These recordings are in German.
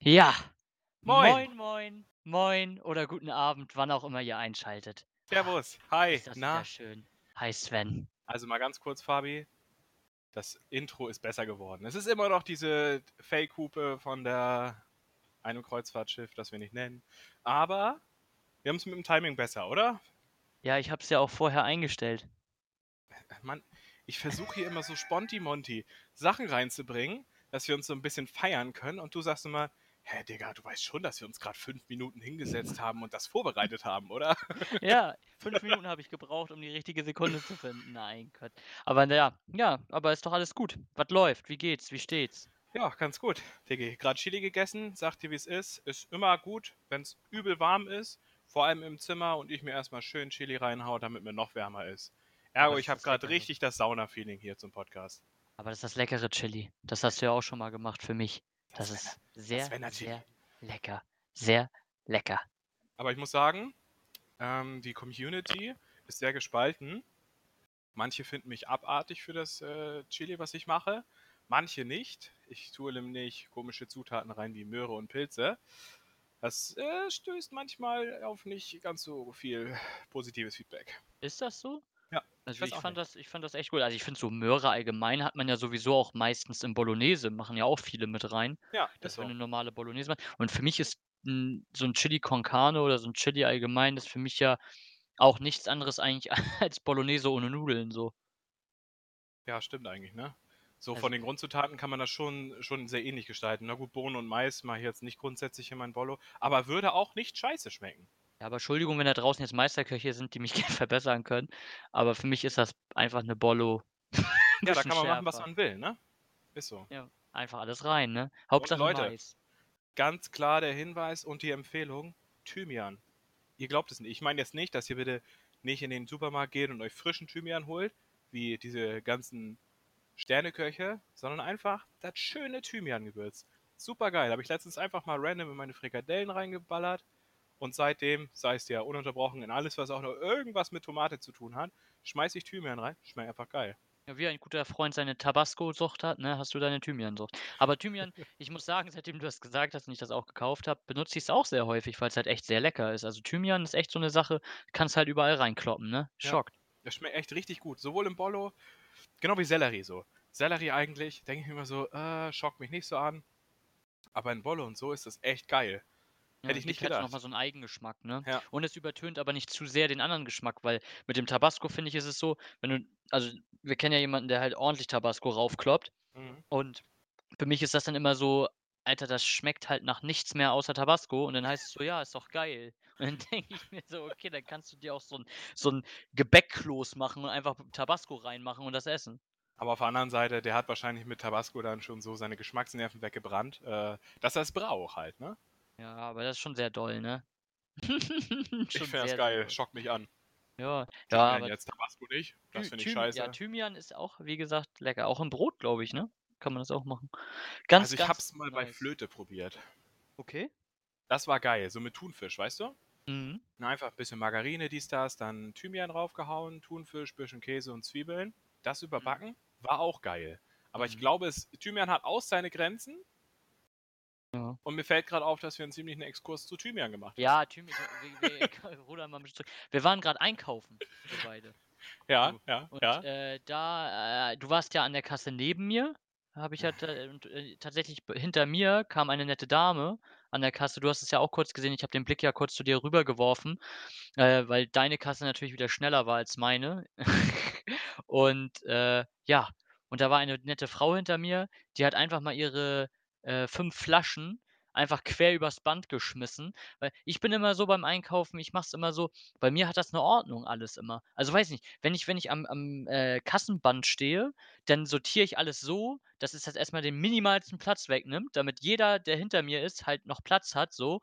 Ja. Moin. Moin, moin, moin oder guten Abend, wann auch immer ihr einschaltet. Servus. Hi. Ist das Na? schön. Hi Sven. Also mal ganz kurz, Fabi. Das Intro ist besser geworden. Es ist immer noch diese Fake-Hupe von der einem Kreuzfahrtschiff, das wir nicht nennen. Aber wir haben es mit dem Timing besser, oder? Ja, ich hab's ja auch vorher eingestellt. Mann, ich versuche hier immer so Sponti-Monti Sachen reinzubringen, dass wir uns so ein bisschen feiern können. Und du sagst immer, hä, Digga, du weißt schon, dass wir uns gerade fünf Minuten hingesetzt haben und das vorbereitet haben, oder? Ja, fünf Minuten habe ich gebraucht, um die richtige Sekunde zu finden. Nein, Gott. Aber naja, ja, aber ist doch alles gut. Was läuft? Wie geht's? Wie steht's? Ja, ganz gut, Diggi. Gerade Chili gegessen, sagt dir, wie es ist. Ist immer gut, wenn es übel warm ist. Vor allem im Zimmer und ich mir erstmal schön Chili reinhau, damit mir noch wärmer ist. Ergo, ich habe gerade richtig das Sauna-Feeling hier zum Podcast. Aber das ist das leckere Chili. Das hast du ja auch schon mal gemacht für mich. Das, Das ist sehr, Chili. sehr lecker. Sehr lecker. Aber ich muss sagen, ähm, die Community ist sehr gespalten. Manche finden mich abartig für das äh, Chili, was ich mache. Manche nicht. Ich tue nämlich komische Zutaten rein wie Möhre und Pilze. Das äh, stößt manchmal auf nicht ganz so viel positives Feedback. Ist das so? Also ich auch fand nicht. das, ich fand das echt gut. Also ich finde so Möhre allgemein hat man ja sowieso auch meistens in Bolognese, machen ja auch viele mit rein, Ja, dass ist eine normale Bolognese machen. Und für mich ist n, so ein Chili con Carne oder so ein Chili allgemein, ist für mich ja auch nichts anderes eigentlich als Bolognese ohne Nudeln so. Ja, stimmt eigentlich, ne? So Also- von den Grundzutaten kann man das schon, schon sehr ähnlich gestalten. Na gut, Bohnen und Mais mache ich jetzt nicht grundsätzlich in mein Bollo, aber würde auch nicht scheiße schmecken. Ja, aber Entschuldigung, wenn da draußen jetzt Meisterköche sind, die mich gerne verbessern können. Aber für mich ist das einfach eine Bollo. Ja, da kann man machen, was schärfer. man will, ne? Ist so. Ja, einfach alles rein, ne? Hauptsache Leute, Mais. Ganz klar der Hinweis und die Empfehlung: Thymian. Ihr glaubt es nicht. Ich meine jetzt nicht, dass ihr bitte nicht in den Supermarkt geht und euch frischen Thymian holt, wie diese ganzen Sterneköche, sondern einfach das schöne Thymian-Gewürz. Super geil. Habe ich letztens einfach mal random in meine Frikadellen reingeballert und seitdem, sei es ja ununterbrochen in alles, was auch nur irgendwas mit Tomate zu tun hat, schmeiße ich Thymian rein. Schmeckt einfach geil. Ja, wie ein guter Freund seine Tabasco-Sucht hat, ne, hast du deine Thymian-Sucht. Aber Thymian, ich muss sagen, seitdem du das gesagt hast und ich das auch gekauft habe, benutze ich es auch sehr häufig, weil es halt echt sehr lecker ist. Also Thymian ist echt so eine Sache, kannst halt überall reinkloppen, ne? Ja. Schockt. Das schmeckt echt richtig gut. Sowohl im Bollo, genau wie Sellerie so. Sellerie eigentlich, denke ich mir immer so, äh, schockt mich nicht so an. Aber in Bollo und so ist das echt geil. Ja, Hätte ich nicht gedacht. nochmal so einen Eigengeschmack, ne? Ja. Und es übertönt aber nicht zu sehr den anderen Geschmack, weil mit dem Tabasco, finde ich, ist es so, wenn du, also wir kennen ja jemanden, der halt ordentlich Tabasco raufkloppt Mhm. und für mich ist das dann immer so, Alter, das schmeckt halt nach nichts mehr außer Tabasco und dann heißt es so, ja, ist doch geil. Und dann denke ich mir so, okay, dann kannst du dir auch so ein, so ein Gebäckkloß machen und einfach Tabasco reinmachen und das essen. Aber auf der anderen Seite, der hat wahrscheinlich mit Tabasco dann schon so seine Geschmacksnerven weggebrannt, äh, dass er es braucht halt, ne? Ja, aber das ist schon sehr doll, ne? Ich finde das geil, doll. schockt mich an. Ja, ja, Thymian aber jetzt Tabasco nicht, das finde ich scheiße. Ja, Thymian ist auch, wie gesagt, lecker. Auch im Brot, glaube ich, ne? Kann man das auch machen. Ganz, also ich ganz hab's mal bei nice. Flöte probiert. Okay. Das war geil, so mit Thunfisch, weißt du? Mhm. Einfach ein bisschen Margarine, dies, das, dann Thymian draufgehauen, Thunfisch, bisschen Käse und Zwiebeln. Das überbacken war auch geil. Aber ich Mhm. glaube, es, Thymian hat auch seine Grenzen. Ja. Und mir fällt gerade auf, dass wir einen ziemlichen Exkurs zu Thymian gemacht haben. Ja, Thymian, wir, wir, rudern mal ein bisschen zurück. Wir waren gerade einkaufen, wir beide. Ja, So. ja, Und ja. äh, da, äh, du warst ja an der Kasse neben mir, habe ich ja und, äh, tatsächlich hinter mir kam eine nette Dame an der Kasse. Du hast es ja auch kurz gesehen, ich habe den Blick ja kurz zu dir rübergeworfen, äh, weil deine Kasse natürlich wieder schneller war als meine. und äh, ja, und da war eine nette Frau hinter mir, die hat einfach mal ihre äh, fünf Flaschen einfach quer übers Band geschmissen. Weil ich bin immer so beim Einkaufen, ich mache es immer so, bei mir hat das eine Ordnung alles immer. Also weiß nicht, wenn ich, wenn ich am, am äh, Kassenband stehe, dann sortiere ich alles so, dass es jetzt erstmal den minimalsten Platz wegnimmt, damit jeder, der hinter mir ist, halt noch Platz hat. So.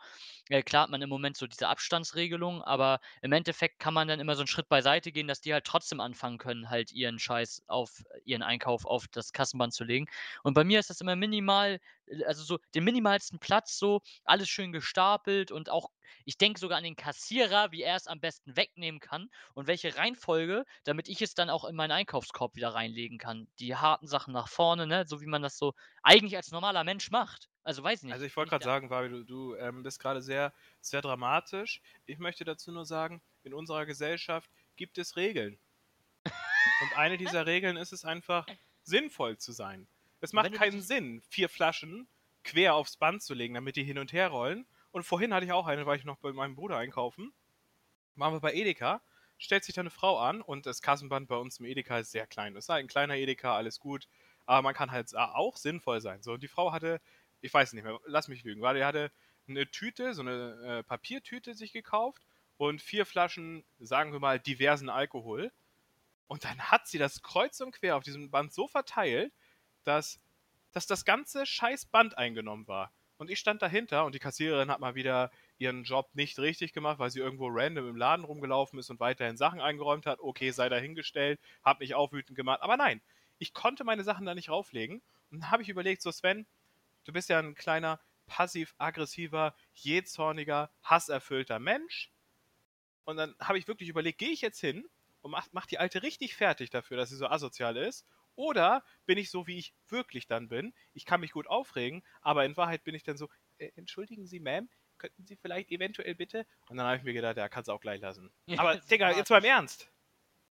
Äh, klar hat man im Moment so diese Abstandsregelung, aber im Endeffekt kann man dann immer so einen Schritt beiseite gehen, dass die halt trotzdem anfangen können, halt ihren Scheiß auf ihren Einkauf auf das Kassenband zu legen. Und bei mir ist das immer minimal, äh, also so den minimalsten Platz, so alles schön gestapelt und auch, ich denke sogar an den Kassierer, wie er es am besten wegnehmen kann und welche Reihenfolge, damit ich es dann auch in meinen Einkaufskorb wieder reinlegen kann. Die harten Sachen nach vorne, ne? so wie man das so eigentlich als normaler Mensch macht. Also weiß nicht. Also ich wollte gerade sagen, Fabi, du, du ähm, bist gerade sehr, sehr dramatisch. Ich möchte dazu nur sagen, in unserer Gesellschaft gibt es Regeln. Und eine dieser Regeln ist es einfach, sinnvoll zu sein. Es macht keinen Sinn, vier Flaschen quer aufs Band zu legen, damit die hin und her rollen. Und vorhin hatte ich auch eine, weil ich noch bei meinem Bruder einkaufen. Waren wir bei Edeka, stellt sich da eine Frau an und das Kassenband bei uns im Edeka ist sehr klein. Es ist ein kleiner Edeka, alles gut. Aber man kann halt auch sinnvoll sein. So, und die Frau hatte, ich weiß nicht mehr, lass mich lügen, weil die hatte eine Tüte, so eine äh, Papiertüte sich gekauft und vier Flaschen, sagen wir mal, diversen Alkohol. Und dann hat sie das kreuz und quer auf diesem Band so verteilt, dass, dass das ganze scheiß Band eingenommen war. Und ich stand dahinter und die Kassiererin hat mal wieder ihren Job nicht richtig gemacht, weil sie irgendwo random im Laden rumgelaufen ist und weiterhin Sachen eingeräumt hat. Okay, sei dahingestellt, hab mich auch wütend gemacht. Aber nein, ich konnte meine Sachen da nicht rauflegen. Und dann habe ich überlegt, so Sven, du bist ja ein kleiner, passiv-aggressiver, jähzorniger, hasserfüllter Mensch. Und dann habe ich wirklich überlegt, gehe ich jetzt hin und mach, mach die Alte richtig fertig dafür, dass sie so asozial ist? Oder bin ich so, wie ich wirklich dann bin? Ich kann mich gut aufregen, aber in Wahrheit bin ich dann so, äh, entschuldigen Sie, Ma'am, könnten Sie vielleicht eventuell bitte? Und dann habe ich mir gedacht, ja, kannst du auch gleich lassen. Aber, Digga, jetzt mal im Ernst.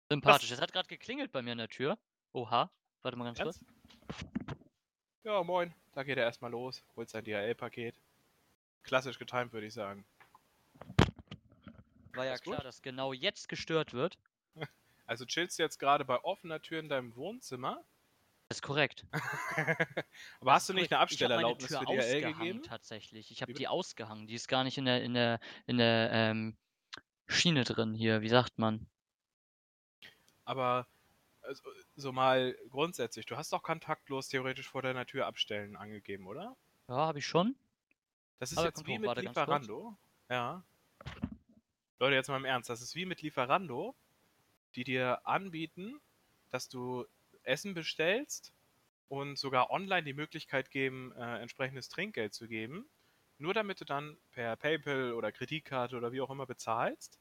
Sympathisch. Es hat gerade geklingelt bei mir an der Tür. Oha. Warte mal ganz kurz. Ernst? Ja, moin. Da geht er erstmal los, holt sein DHL-Paket. Klassisch getimt, würde ich sagen. War ja Alles gut? klar, dass genau jetzt gestört wird. Also chillst du jetzt gerade bei offener Tür in deinem Wohnzimmer? Das ist korrekt. Aber hast du nicht eine Ich Abstellerlaubnis Tür für DHL ausgehangen, gegeben? tatsächlich. Ich habe die ausgehangen. Die ist gar nicht in der, in der, in der ähm, Schiene drin hier. Wie sagt man? Aber also, so mal grundsätzlich, du hast doch kontaktlos theoretisch vor deiner Tür abstellen angegeben, oder? Ja, habe ich schon. Das ist Aber jetzt wie mit. Lieferando. Ja. Leute, jetzt mal im Ernst, das ist wie mit Lieferando, die dir anbieten, dass du Essen bestellst und sogar online die Möglichkeit geben, äh, entsprechendes Trinkgeld zu geben, nur damit du dann per PayPal oder Kreditkarte oder wie auch immer bezahlst,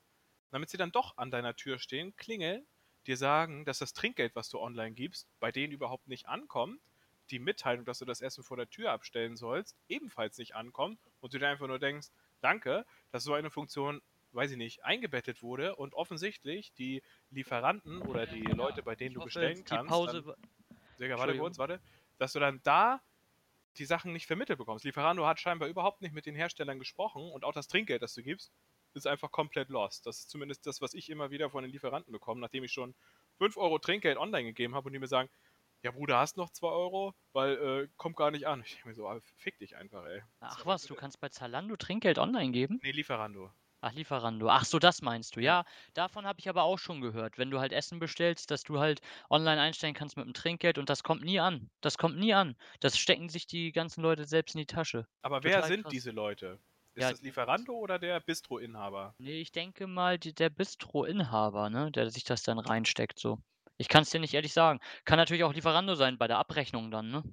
damit sie dann doch an deiner Tür stehen, klingeln, dir sagen, dass das Trinkgeld, was du online gibst, bei denen überhaupt nicht ankommt, die Mitteilung, dass du das Essen vor der Tür abstellen sollst, ebenfalls nicht ankommt und du dir einfach nur denkst, danke, dass so eine Funktion, weiß ich nicht, eingebettet wurde und offensichtlich die Lieferanten oder die Leute, bei denen Ich du bestellen kannst, Pause. dann, Digga, warte kurz, warte, dass du dann da die Sachen nicht vermittelt bekommst. Lieferando hat scheinbar überhaupt nicht mit den Herstellern gesprochen und auch das Trinkgeld, das du gibst, ist einfach komplett lost. Das ist zumindest das, was ich immer wieder von den Lieferanten bekomme, nachdem ich schon 5 Euro Trinkgeld online gegeben habe und die mir sagen, ja Bruder, hast noch 2 Euro? Weil, äh, kommt gar nicht an. Ich denke mir so, ah, fick dich einfach, ey. Ach was, du kannst bei Zalando Trinkgeld online geben? Nee, Lieferando. Ach, Lieferando. Ach so, das meinst du. Ja, davon habe ich aber auch schon gehört. Wenn du halt Essen bestellst, dass du halt online einstellen kannst mit dem Trinkgeld und das kommt nie an. Das kommt nie an. Das stecken sich die ganzen Leute selbst in die Tasche. Aber wer Total sind krass. diese Leute? Ist Ja, das Lieferando oder der Bistro-Inhaber? Nee, ich denke mal, die, der Bistro-Inhaber, ne, der sich das dann reinsteckt, so. Ich kann es dir nicht ehrlich sagen. Kann natürlich auch Lieferando sein bei der Abrechnung dann, ne?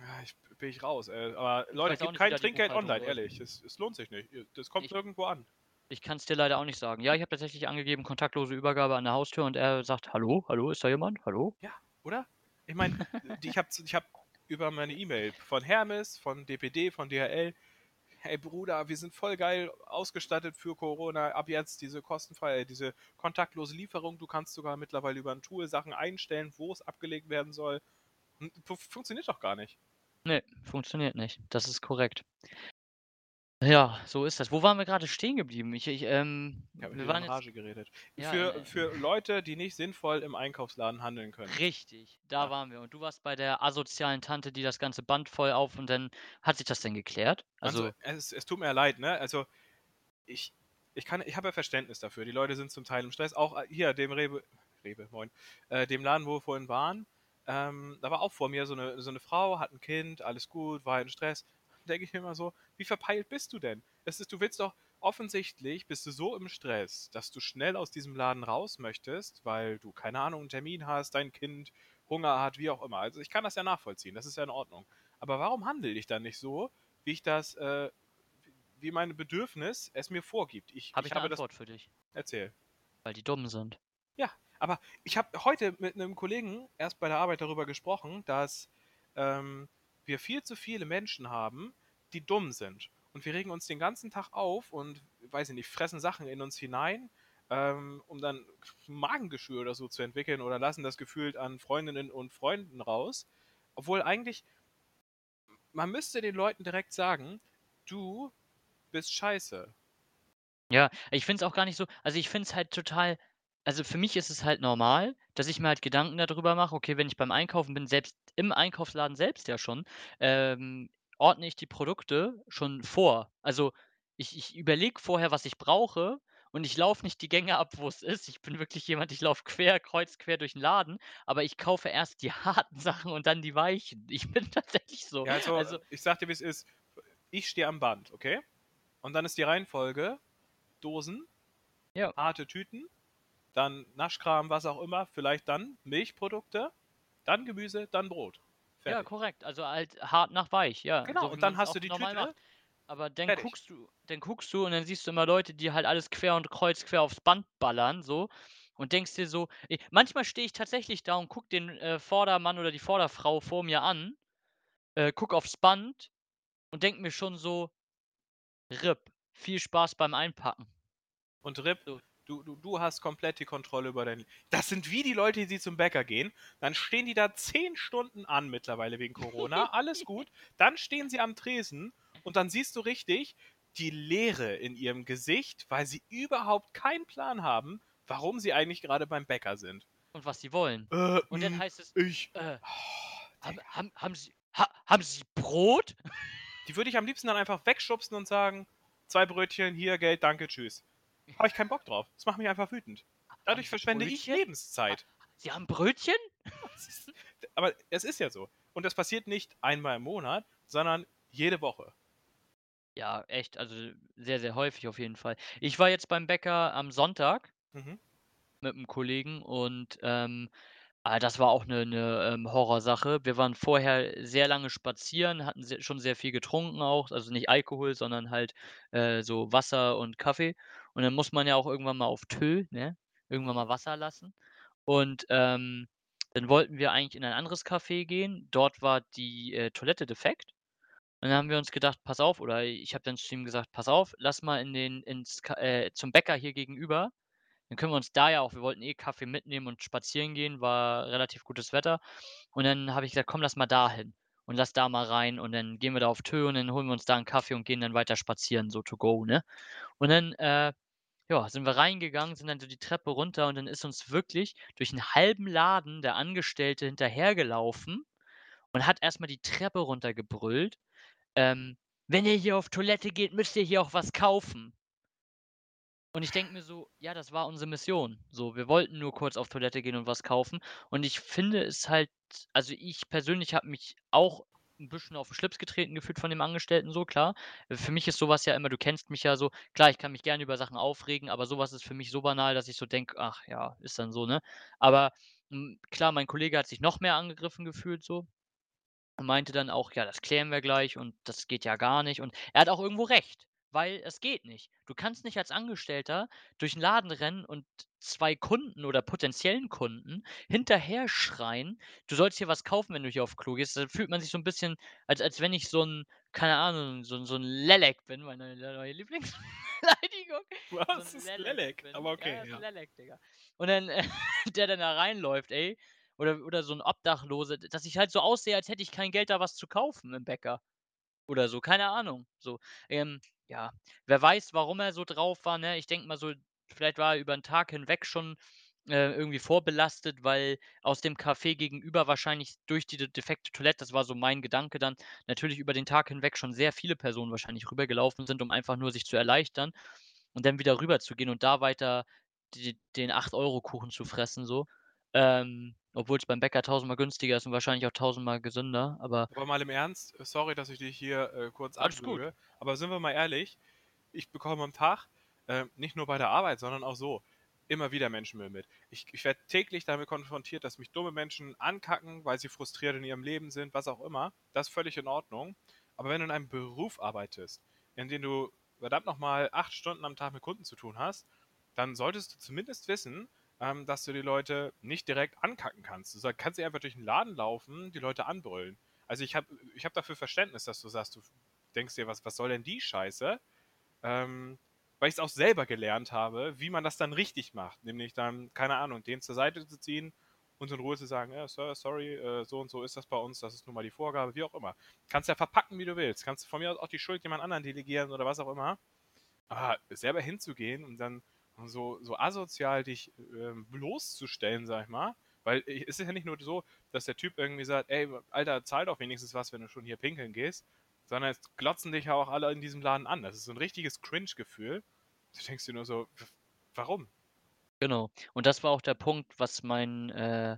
Ja, ich bin ich raus, ey. Aber Leute, gebt kein Trinkgeld online, ehrlich. Es, es lohnt sich nicht. Das kommt Ich- irgendwo an. Ich kann es dir leider auch nicht sagen. Ja, ich habe tatsächlich angegeben, kontaktlose Übergabe an der Haustür und er sagt, hallo, hallo, ist da jemand? Hallo? Oder? Ich meine, ich habe ich hab über meine E-Mail von Hermes, von DPD, von DHL, hey Bruder, wir sind voll geil ausgestattet für Corona. Ab jetzt diese kostenfreie, diese kontaktlose Lieferung. Du kannst sogar mittlerweile über ein Tool Sachen einstellen, wo es abgelegt werden soll. Funktioniert doch gar nicht. Nee, funktioniert nicht. Das ist korrekt. Ja, so ist das. Wo waren wir gerade stehen geblieben? Ich, ich, ähm, Ich habe wir waren in jetzt geredet. Ja, für, äh, für Leute, die nicht sinnvoll im Einkaufsladen handeln können. richtig, da Ja. waren wir. Und du warst bei der asozialen Tante, die das ganze Band voll auf und dann hat sich das denn geklärt? Also, Also, es, es tut mir leid, ne? Also, ich, ich kann, ich habe ja Verständnis dafür. Die Leute sind zum Teil im Stress. Auch äh, hier, dem Rebe, Rebe, moin, äh, dem Laden, wo wir vorhin waren, ähm, da war auch vor mir so eine, so eine Frau, hat ein Kind, alles gut, war in Stress. Denke ich mir immer so, wie verpeilt bist du denn? Es ist, du willst doch, offensichtlich bist du so im Stress, dass du schnell aus diesem Laden raus möchtest, weil du, keine Ahnung, einen Termin hast, dein Kind Hunger hat, wie auch immer. Also ich kann das ja nachvollziehen, das ist ja in Ordnung. Aber warum handle ich dann nicht so, wie ich das, äh, wie mein Bedürfnis es mir vorgibt? Ich, habe ich ich eine habe das. Antwort für dich, Erzähl. weil die dumm sind. Aber ich habe heute mit einem Kollegen erst bei der Arbeit darüber gesprochen, dass ähm, wir viel zu viele Menschen haben, die dumm sind. Und wir regen uns den ganzen Tag auf und, weiß ich nicht, fressen Sachen in uns hinein, ähm, um dann Magengeschwür oder so zu entwickeln oder lassen das gefühlt an Freundinnen und Freunden raus. Obwohl eigentlich, man müsste den Leuten direkt sagen, du bist scheiße. Ja, ich finde es auch gar nicht so also, ich finde es halt total also, für mich ist es halt normal, dass ich mir halt Gedanken darüber mache, okay, wenn ich beim Einkaufen bin, selbst im Einkaufsladen selbst ja schon, ähm, ordne ich die Produkte schon vor. Also, ich ich überlege vorher, was ich brauche und ich laufe nicht die Gänge ab, wo es ist. Ich bin wirklich jemand, ich laufe quer kreuz quer durch den Laden, aber ich kaufe erst die harten Sachen und dann die weichen. Ich bin tatsächlich so. Ja, also, Also ich sag dir, wie es ist. Ich stehe am Band, okay? Und dann ist die Reihenfolge Dosen, Ja. harte Tüten, dann Naschkram, was auch immer, vielleicht dann Milchprodukte, dann Gemüse, dann Brot. Ja, Fertig. korrekt. Also halt hart nach weich, ja. Genau, so und dann hast du die Tüte. macht. Aber dann Fertig. guckst du dann guckst du und dann siehst du immer Leute, die halt alles quer und kreuz quer aufs Band ballern so und denkst dir so e manchmal stehe ich tatsächlich da und gucke den, äh, Vordermann oder die Vorderfrau vor mir an, äh, gucke aufs Band und denke mir schon so: „RIP, viel Spaß beim Einpacken.“ Und Rip, So. Du, du, du hast komplett die Kontrolle über dein. Das sind wie die Leute, die zum Bäcker gehen. Dann stehen die da zehn Stunden an mittlerweile wegen Corona. Alles gut. Dann stehen sie am Tresen und dann siehst du richtig die Leere in ihrem Gesicht, weil sie überhaupt keinen Plan haben, warum sie eigentlich gerade beim Bäcker sind. Und was sie wollen. Äh, Und dann mh, heißt es, ich. äh, Oh, haben Digga. haben haben Sie ha haben Sie Brot? die würde ich am liebsten dann einfach wegschubsen und sagen: zwei Brötchen, hier, Geld, danke, tschüss. Habe ich keinen Bock drauf. Das macht mich einfach wütend. Dadurch verschwende ich Brötchen? Lebenszeit. Sie haben Brötchen? Aber es ist ja so. Und das passiert nicht einmal im Monat, sondern jede Woche. Ja, echt, also sehr, sehr häufig auf jeden Fall. Ich war jetzt beim Bäcker am Sonntag Mhm. mit 'm Kollegen und, ähm, ah, das war auch 'ne 'ne, ähm, Horrorsache. Wir waren vorher sehr lange spazieren, hatten se schon sehr viel getrunken auch, also nicht Alkohol, sondern halt, äh, so Wasser und Kaffee. Und dann muss man ja auch irgendwann mal auf Tö, ne? Irgendwann mal Wasser lassen. Und, ähm, dann wollten wir eigentlich in ein anderes Café gehen. Dort war die, äh, Toilette defekt. Und dann haben wir uns gedacht: „Pass auf“ oder ich habe dann zu ihm gesagt: „Pass auf, lass mal in den ins äh, zum Bäcker hier gegenüber. Dann können wir uns da ja auch wir wollten eh Kaffee mitnehmen und spazieren gehen, war relativ gutes Wetter. Und dann habe ich gesagt: „Komm, lass mal dahin und lass da mal rein und dann gehen wir da auf Tö und dann holen wir uns da 'n Kaffee und gehen dann weiter spazieren, so to go“, ne? Und dann, äh, ja, sind wir reingegangen, sind dann so die Treppe runter und dann ist uns wirklich durch 'n halben Laden der Angestellte hinterhergelaufen und hat erst mal die Treppe runtergebrüllt, ähm: „Wenn ihr hier auf Toilette geht, müsst ihr hier auch was kaufen.“ Und ich denke mir so: „Ja, das war unsere Mission. So, wir wollten nur kurz auf Toilette gehen und was kaufen.“ Und ich finde es halt also, ich persönlich habe mich auch 'n bisschen auf 'n Schlips getreten gefühlt von dem Angestellten so, klar. Für mich ist so was ja immer du kennst mich ja so, klar, ich kann mich gerne über Sachen aufregen, aber so was ist für mich so banal, dass ich so denke: „Ach ja, ist dann so“, ne? Aber, hm, klar, mein Kollege hat sich noch mehr angegriffen gefühlt so und meinte dann auch: „Ja, das klären wir gleich und das geht ja gar nicht.“ Und er hat auch irgendwo recht, weil es geht nicht. Du kannst nicht als Angestellter durch 'n Laden rennen und 2 Kunden oder potenziellen Kunden hinterher schreien: „Du sollst hier was kaufen, wenn du hier auf Klo gehst.“ Da fühlt man sich so 'n bisschen, als als wenn ich so 'n keine Ahnung, so so 'n Lelek bin, meine neue Lieblingsbeleidigung. So Was ist Lelek? bin. Aber okay, Ja, ja. Lelek, Digga. Und dann, äh, der dann da reinläuft, ey, oder oder so 'n Obdachlose, dass ich halt so aussehe, als hätte ich kein Geld, da was zu kaufen im Bäcker oder so, keine Ahnung, so. Ähm, ja, wer weiß, warum er so drauf war, ne? Ich denke mal so, vielleicht war er über 'n Tag hinweg schon, äh, irgendwie vorbelastet, weil aus dem Café gegenüber wahrscheinlich durch die de defekte Toilette, das war so mein Gedanke dann, natürlich über den Tag hinweg schon sehr viele Personen wahrscheinlich rübergelaufen sind, um einfach nur sich zu erleichtern und dann wieder rüberzugehen und da weiter d den 8 € Kuchen zu fressen so. Ähm, obwohl's beim Bäcker tausendmal günstiger ist und wahrscheinlich auch tausendmal gesünder, aber Aber mal im Ernst, sorry, dass ich dich hier äh, kurz abwürge, aber sind wir mal ehrlich, ich bekomme am Tag, äh, nicht nur bei der Arbeit, sondern auch so, immer wieder Menschenmüll mit. Ich, ich werde täglich damit konfrontiert, dass mich dumme Menschen ankacken, weil sie frustriert in ihrem Leben sind, was auch immer. Das ist völlig in Ordnung. Aber wenn du in einem Beruf arbeitest, in dem du verdammt nochmal acht Stunden am Tag mit Kunden zu tun hast, dann solltest du zumindest wissen, ähm, dass du die Leute nicht direkt ankacken kannst. Du kannst sie einfach durch den Laden laufen, die Leute anbrüllen. Also ich habe ich hab dafür Verständnis, dass du sagst, du denkst dir, was, was soll denn die Scheiße? Ähm, weil ich es auch selber gelernt habe, wie man das dann richtig macht. Nämlich dann, keine Ahnung, den zur Seite zu ziehen und in Ruhe zu sagen, ja, Sir, sorry, äh, so und so ist das bei uns, das ist nun mal die Vorgabe, wie auch immer. Kannst ja verpacken, wie du willst. Kannst von mir aus auch die Schuld jemand anderen delegieren oder was auch immer. Aber selber hinzugehen und dann so, so asozial dich äh, bloßzustellen, sag ich mal, weil es ist ja nicht nur so, dass der Typ irgendwie sagt, ey, Alter, zahl doch wenigstens was, wenn du schon hier pinkeln gehst, sondern es glotzen dich ja auch alle in diesem Laden an. Das ist so ein richtiges Cringe-Gefühl. Du denkst dir nur so, warum? Genau. Und das war auch der Punkt, was mein, äh,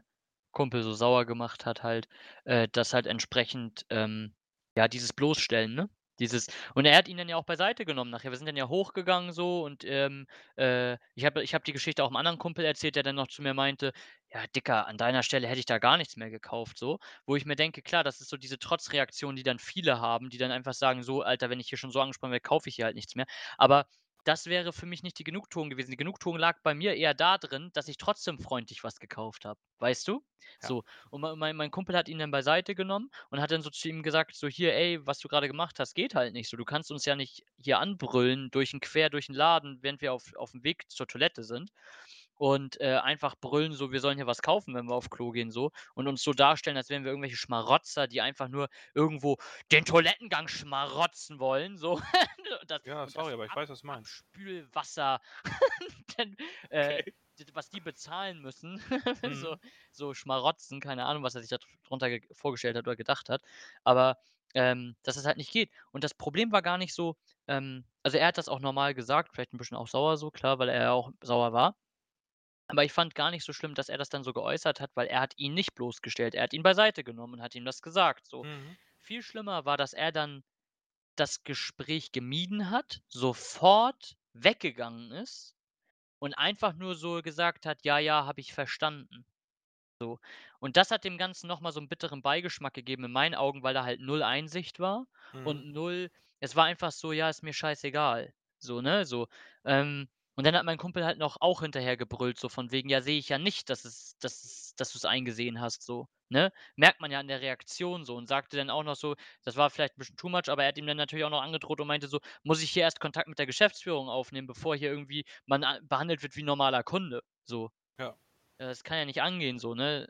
Kumpel so sauer gemacht hat halt, äh, dass halt entsprechend, ähm, ja, dieses Bloßstellen, ne? Dieses und er hat ihn dann ja auch beiseite genommen nachher. Wir sind dann ja hochgegangen so und, ähm, äh, ich habe ich habe die Geschichte auch 'm anderen Kumpel erzählt, der dann noch zu mir meinte: „Ja, Dicker, an deiner Stelle hätte ich da gar nichts mehr gekauft“, so. Wo ich mir denke, klar, das ist so diese Trotzreaktion, die dann viele haben, die dann einfach sagen: „So, Alter, wenn ich hier schon so angesprochen werde, kaufe ich hier halt nichts mehr.“ Aber das wäre für mich nicht die Genugtuung gewesen. Die Genugtuung lag bei mir eher da drin, dass ich trotzdem freundlich was gekauft habe, weißt du? Ja. So, und mei mein mein Kumpel hat ihn dann beiseite genommen und hat dann so zu ihm gesagt, so: „Hier, ey, was du grade gemacht hast, geht halt nicht so. Du kannst uns ja nicht hier anbrüllen durch 'n quer durch 'n Laden, während wir auf aufm Weg zur Toilette sind und, äh, einfach brüllen, so, wir sollen hier was kaufen, wenn wir auf Klo gehen, so und uns so darstellen, als wären wir irgendwelche Schmarotzer, die einfach nur irgendwo den Toilettengang schmarotzen wollen, so.“ Und das Ja, sorry, das aber ich Ab weiß, was du meinst. Abspülwasser, denn, äh, Okay. was die bezahlen müssen, so Mhm. so Schmarotzen, keine Ahnung, was er sich da dr drunter ge vorgestellt hat oder gedacht hat, aber, ähm, dass es halt nicht geht. Und das Problem war gar nicht so ähm, also er hat das auch normal gesagt, vielleicht 'n bisschen auch sauer so, klar, weil er ja auch sauer war. Aber ich fand gar nicht so schlimm, dass er das dann so geäußert hat, weil er hat ihn nicht bloßgestellt. Er hat ihn beiseite genommen und hat ihm das gesagt, so. Mhm. Viel schlimmer war, dass er dann das Gespräch gemieden hat, sofort weggegangen ist und einfach nur so gesagt hat: „Ja, ja, habe ich verstanden.“ So. Und das hat dem Ganzen noch mal so 'n bitteren Beigeschmack gegeben in meinen Augen, weil da halt 0 Einsicht war Mhm. und 0 es war einfach so: „Ja, ist mir scheißegal.“ So, ne, so. Ähm, und dann hat mein Kumpel halt noch auch hinterher gebrüllt, so von wegen: „Ja, sehe ich ja nicht, dass es dass es dass du's eingesehen hast“, so, ne? Merkt man ja an der Reaktion so und sagte dann auch noch so das war vielleicht 'n bisschen too much, aber er hat ihm dann natürlich auch noch angedroht und meinte so: „Muss ich hier erst Kontakt mit der Geschäftsführung aufnehmen, bevor hier irgendwie man behandelt wird wie normaler Kunde“, so. Ja. Äh, das kann ja nicht angehen so, ne?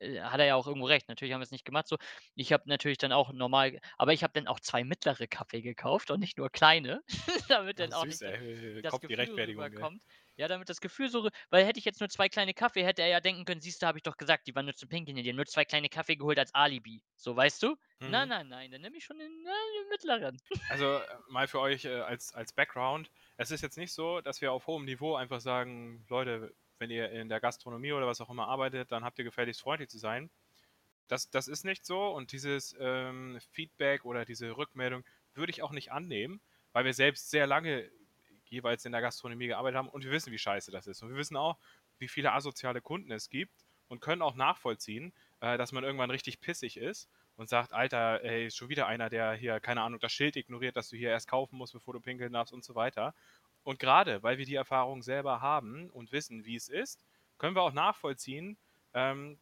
Äh, hat er ja auch irgendwo recht. Natürlich haben wir's nicht gemacht so. Ich habe natürlich dann auch normal aber ich habe dann auch 2 mittlere Kaffee gekauft und nicht nur kleine, damit dann auch süß, nicht ey. das Kommt die Rechtfertigung, rüberkommt ja, damit das Gefühl so weil hätte ich jetzt nur 2 kleine Kaffee, hätte er ja denken können: „Siehst du, habe ich doch gesagt, die waren nur zum Pinkeln die haben nur 2 kleine Kaffee geholt als Alibi.“ So, weißt du? Nein, Mhm. nein, nein, dann nehme ich schon den, den mittleren. Also, äh, mal für euch, äh, als als Background. Es ist jetzt nicht so, dass wir auf hohem Niveau einfach sagen: „Leute, wenn ihr in der Gastronomie oder was auch immer arbeitet, dann habt ihr gefälligst freundlich zu sein.“ Das das ist nicht so und dieses, ähm, Feedback oder diese Rückmeldung würde ich auch nicht annehmen, weil wir selbst sehr lange jeweils in der Gastronomie gearbeitet haben und wir wissen, wie scheiße das ist. Und wir wissen auch, wie viele asoziale Kunden es gibt und können auch nachvollziehen, äh, dass man irgendwann richtig pissig ist und sagt: „Alter, ey, ist schon wieder einer, der hier, keine Ahnung, das Schild ignoriert, dass du hier erst kaufen musst, bevor du pinkeln darfst“ und so weiter. Und grade, weil wir die Erfahrung selber haben und wissen, wie es ist, können wir auch nachvollziehen, ähm,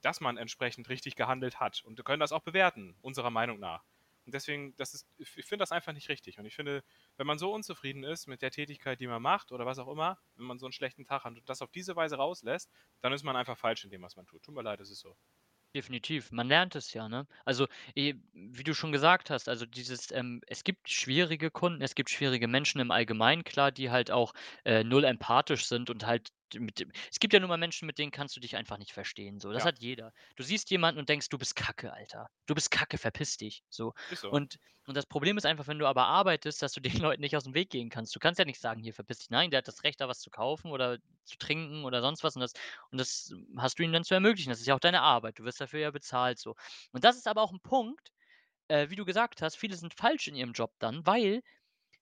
dass man entsprechend richtig gehandelt hat und wir können das auch bewerten, unserer Meinung nach. Und deswegen, das ist ich finde das einfach nicht richtig. Und ich finde, wenn man so unzufrieden ist mit der Tätigkeit, die man macht oder was auch immer, wenn man so 'n schlechten Tag hat und das auf diese Weise rauslässt, dann ist man einfach falsch in dem, was man tut. Tut mir leid, das ist so. Definitiv, man lernt es ja, ne? Also, e wie du schon gesagt hast, also dieses, ähm es gibt schwierige Kunden, es gibt schwierige Menschen im Allgemeinen, klar, die halt auch, äh, null empathisch sind und halt mit dem es gibt ja nun mal Menschen, mit denen kannst du dich einfach nicht verstehen, so. Das Ja. hat jeder. Du siehst jemanden und denkst: „Du bist Kacke, Alter. Du bist Kacke, verpiss dich“, so. So. Und und das Problem ist einfach, wenn du aber arbeitest, dass du den Leuten nicht aus'm Weg gehen kannst. Du kannst ja nicht sagen: „Hier, verpiss dich.“ Nein, der hat das Recht, da was zu kaufen oder zu trinken oder sonst was und das und das hast du ihm dann zu ermöglichen. Das ist ja auch deine Arbeit. Du wirst dafür ja bezahlt so. Und das ist aber auch 'n Punkt, äh, wie du gesagt hast, viele sind falsch in ihrem Job dann, weil,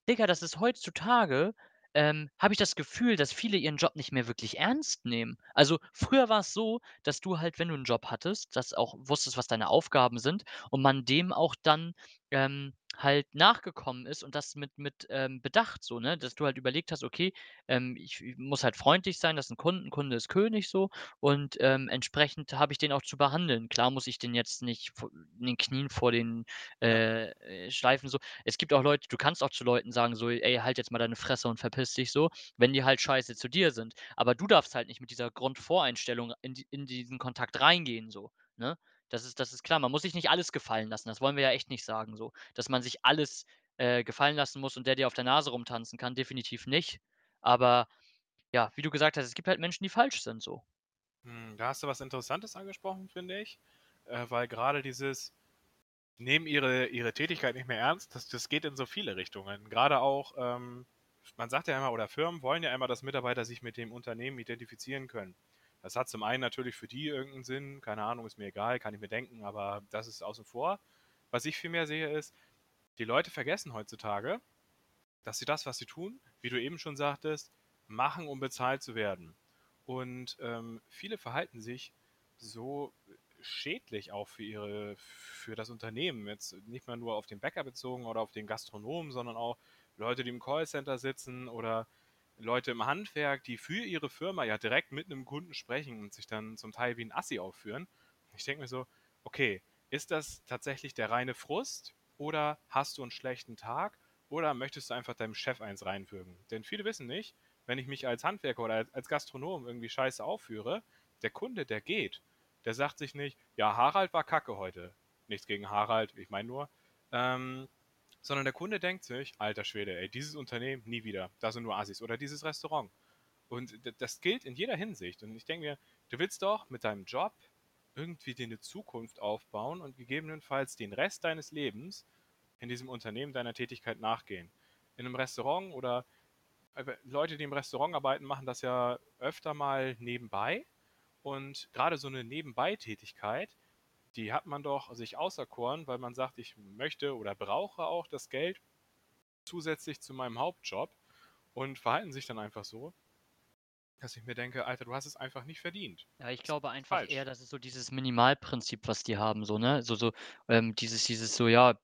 Digga, das ist heutzutage, ähm, habe ich das Gefühl, dass viele ihren Job nicht mehr wirklich ernst nehmen. Also, früher war's so, dass du halt, wenn du 'n Job hattest, dass auch wusstest, was deine Aufgaben sind und man dem auch dann, ähm, halt nachgekommen ist und das mit mit, ähm, Bedacht so, ne? Dass du halt überlegt hast: „Okay, ähm, ich ich muss halt freundlich sein, das ist 'n Kunden Kunde ist König so und, ähm, entsprechend habe ich den auch zu behandeln.“ Klar muss ich den jetzt nicht in den Knien vor den, äh, äh, schleifen so. Es gibt auch Leute du kannst auch zu Leuten sagen so: „Ey, halt jetzt mal deine Fresse und verpiss dich“, so, wenn die halt scheiße zu dir sind. Aber du darfst halt nicht mit dieser Grundvoreinstellung in die in diesen Kontakt reingehen so, ne? Das ist das ist klar. Man muss sich nicht alles gefallen lassen. Das wollen wir ja echt nicht sagen so, dass man sich alles, äh, gefallen lassen muss und der dir auf der Nase rumtanzen kann, definitiv nicht. Aber ja, wie du gesagt hast, es gibt halt Menschen, die falsch sind so. Hm, da hast du was Interessantes angesprochen, finde ich, äh, weil grade dieses nehmen ihre ihre Tätigkeit nicht mehr ernst, das das geht in so viele Richtungen. Grade auch, ähm, man sagt ja immer oder Firmen wollen ja immer, dass Mitarbeiter sich mit dem Unternehmen identifizieren können. Das hat zum einen natürlich für die irgend 'n Sinn, keine Ahnung, ist mir egal, kann ich mir denken, aber das ist außen vor. Was ich vielmehr sehe, ist, die Leute vergessen heutzutage, dass sie das, was sie tun, wie du eben schon sagtest, machen, um bezahlt zu werden. Und, ähm, viele verhalten sich so schädlich auch für ihre für das Unternehmen. Jetzt nicht mal nur auf den Bäcker bezogen oder auf den Gastronomen, sondern auch Leute, die im Callcenter sitzen oder Leute im Handwerk, die für ihre Firma ja direkt mit 'nem Kunden sprechen und sich dann zum Teil wie 'n Assi aufführen. Ich denke mir so: „Okay, ist das tatsächlich der reine Frust oder hast du 'n schlechten Tag oder möchtest du einfach deinem Chef eins reinwürgen?“ Denn viele wissen nicht, wenn ich mich als Handwerker oder al als Gastronom irgendwie scheiße aufführe, der Kunde, der geht, der sagt sich nicht: „Ja, Harald war Kacke heute.“ Nichts gegen Harald, ich meine nur. Ähm, sondern der Kunde denkt sich: „Alter Schwede, ey, dieses Unternehmen nie wieder. Das sind nur Assis.“ Oder dieses Restaurant. Und das gilt in jeder Hinsicht. Und ich denke mir, du willst doch mit deinem Job irgendwie dir 'ne Zukunft aufbauen und gegebenenfalls den Rest deines Lebens in diesem Unternehmen deiner Tätigkeit nachgehen. In 'nem Restaurant oder Leute, die im Restaurant arbeiten, machen das ja öfter mal nebenbei. Und grade so 'ne Nebenbei-Tätigkeit, die hat man doch sich auserkoren, weil man sagt: „Ich möchte oder brauche auch das Geld zusätzlich zu meinem Hauptjob“ und verhalten sich dann einfach so, dass ich mir denke: „Alter, du hast es einfach nicht verdient.“ Ja, ich glaube einfach falsch. eher, das ist so dieses Minimalprinzip, was die haben so, ne? So so, ähm, dieses dieses so: „Ja,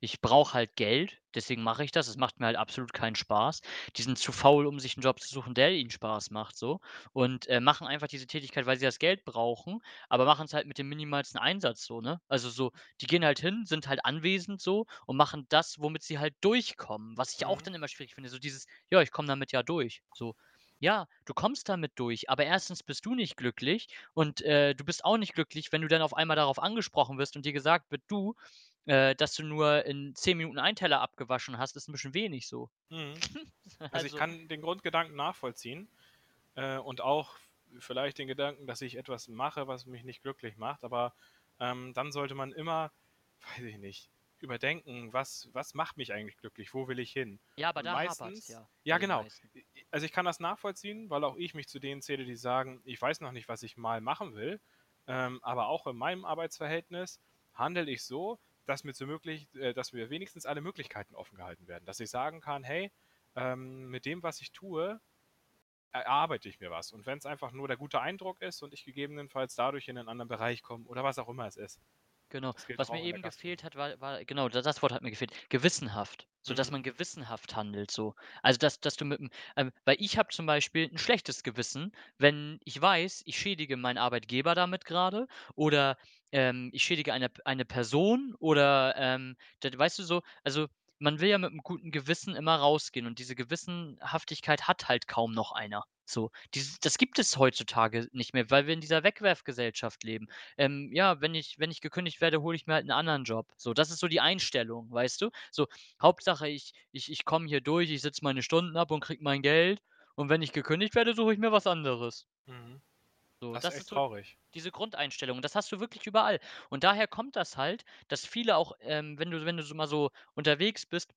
ich brauche halt Geld, deswegen mache ich das. Es macht mir halt absolut keinen Spaß.“ Die sind zu faul, um sich 'n Job zu suchen, der ihnen Spaß macht so und, äh, machen einfach diese Tätigkeit, weil sie das Geld brauchen, aber machen's halt mit dem minimalsten Einsatz so, ne? Also so, die gehen halt hin, sind halt anwesend so und machen das, womit sie halt durchkommen, was ich auch Mhm. dann immer schwierig finde, so dieses: „Ja, ich komme damit ja durch.“ So. Ja, du kommst damit durch, aber 1. bist du nicht glücklich und, äh, du bist auch nicht glücklich, wenn du dann auf einmal darauf angesprochen wirst und dir gesagt wird: „Du, äh, dass du nur in 10 Minuten einen Teller abgewaschen hast, ist 'n bisschen wenig so.“ Mhm. Also, ich Also kann den Grundgedanken nachvollziehen, äh, und auch vielleicht den Gedanken, dass ich etwas mache, was mich nicht glücklich macht, aber, ähm, dann sollte man immer, weiß ich nicht, überdenken: „Was was macht mich eigentlich glücklich? Wo will ich hin?“ Ja, aber Und da meistens ja ja genau. also, ich kann das nachvollziehen, weil auch ich mich zu denen zähle, die sagen: „Ich weiß noch nicht, was ich mal machen will, ähm, aber auch in meinem Arbeitsverhältnis handle ich so, dass mir zu möglich äh, dass mir wenigstens alle Möglichkeiten offen gehalten werden.“ Dass ich sagen kann: „Hey, ähm, mit dem, was ich tue, erarbeite ich mir was.“ Und wenn's einfach nur der gute Eindruck ist und ich gegebenenfalls dadurch in 'nen anderen Bereich komme oder was auch immer es ist. Genau. Das Was mir eben gefehlt hat, war war genau, da das Wort hat mir gefehlt, gewissenhaft, sodass Mhm. man gewissenhaft handelt so. Also, dass dass du mit'm ähm, weil ich habe zum Beispiel 'n schlechtes Gewissen, wenn ich weiß, ich schädige meinen Arbeitgeber damit grade oder, ähm, ich schädige eine eine Person oder, ähm, d weißt du so? Also, man will ja mit 'm guten Gewissen immer rausgehen und diese Gewissenhaftigkeit hat halt kaum noch einer, so. Dieses das gibt es heutzutage nicht mehr, weil wir in dieser Wegwerfgesellschaft leben. Ähm, ja, wenn ich wenn ich gekündigt werde, hole ich mir halt 'n anderen Job. So, das ist so die Einstellung, weißt du? So, Hauptsache ich ich ich komme hier durch, ich sitze meine Stunden ab und kriege mein Geld und wenn ich gekündigt werde, suche ich mir was anderes. Mhm. So, Das ist das ist so traurig. diese Grundeinstellung. Das hast du wirklich überall. Und daher kommt das halt, dass viele auch, ähm, wenn du wenn du so mal so unterwegs bist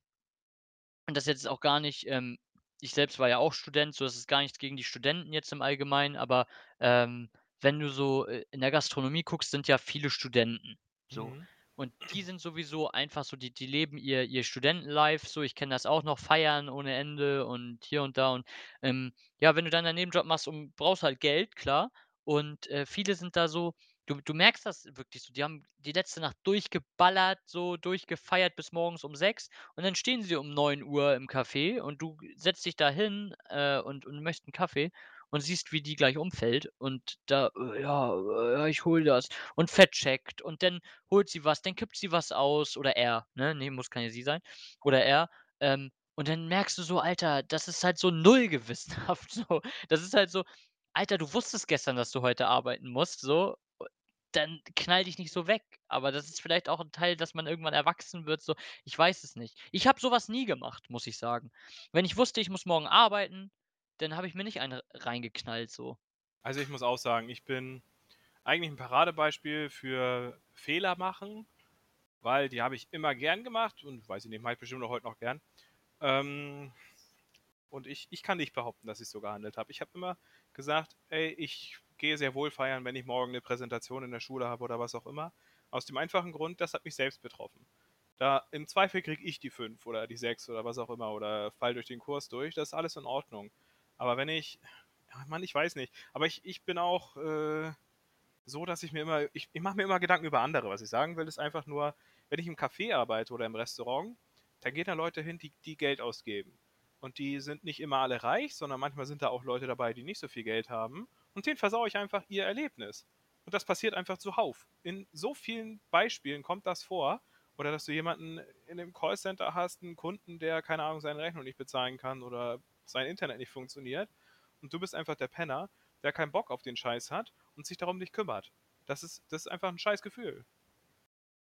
und das jetzt auch gar nicht, ähm ich selbst war ja auch Student, so, das ist gar nichts gegen die Studenten jetzt im Allgemeinen, aber, ähm, wenn du so, äh, in der Gastronomie guckst, sind ja viele Studenten, so. Mhm. Und die sind sowieso einfach so die die leben ihr ihr Studenten-Life so. Ich kenne das auch noch, feiern ohne Ende und hier und da und, ähm, ja, wenn du dann deinen Nebenjob machst und brauchst halt Geld, klar. Und, äh, viele sind da so Du du merkst das wirklich so. Die haben die letzte Nacht durchgeballert, so durchgefeiert bis morgens um 6 und dann stehen sie um 9:00 im Café und du setzt dich da hin, äh, und und möchtest 'n Kaffee und siehst, wie die gleich umfällt und da: „Äh, ja, äh, ich hole das“ und vercheckt und dann holt sie was, dann kippt sie was aus oder er, ne? Ne, muss keine sie sein. Oder er, ähm, und dann merkst du so: Alter, das ist halt so null gewissenhaft so. Das ist halt so: „Alter, du wusstest gestern, dass du heute arbeiten musst, so, dann knall dich nicht so weg.“ Aber das ist vielleicht auch 'n Teil, dass man irgendwann erwachsen wird, so. Ich weiß es nicht. Ich habe so was nie gemacht, muss ich sagen. Wenn ich wusste, ich muss morgen arbeiten, dann habe ich mir nicht eine reingeknallt so. Also, ich muss auch sagen, ich bin eigentlich 'n Paradebeispiel für Fehler machen, weil die habe ich immer gern gemacht und weiß ich nicht, mache ich bestimmt auch heute noch gern. Ähm, und ich ich kann nicht behaupten, dass ich so gehandelt habe. Ich habe immer gesagt: „Ey, ich gehe sehr wohl feiern, wenn ich morgen 'ne Präsentation in der Schule habe“ oder was auch immer. Aus dem einfachen Grund, das hat mich selbst betroffen. Da im Zweifel kriege ich die 5 oder die 6 oder was auch immer oder falle durch den Kurs durch, das ist alles in Ordnung. Aber wenn ich ja, Mann, ich weiß nicht. Aber ich ich bin auch, äh, so, dass ich mir immer ich ich mache mir immer Gedanken über andere. Was ich sagen will, ist einfach nur, wenn ich im Café arbeite oder im Restaurant, da gehen da Leute hin, die die Geld ausgeben. Und die sind nicht immer alle reich, sondern manchmal sind da auch Leute dabei, die nicht so viel Geld haben und denen versaue ich einfach ihr Erlebnis. Und das passiert einfach zuhauf. In so vielen Beispielen kommt das vor. Oder dass du jemanden in 'nem Callcenter hast, 'n Kunden, der, keine Ahnung, seine Rechnung nicht bezahlen kann oder sein Internet nicht funktioniert und du bist einfach der Penner, der keinen Bock auf den Scheiß hat und sich darum nicht kümmert. Das ist das ist einfach 'n scheiß Gefühl.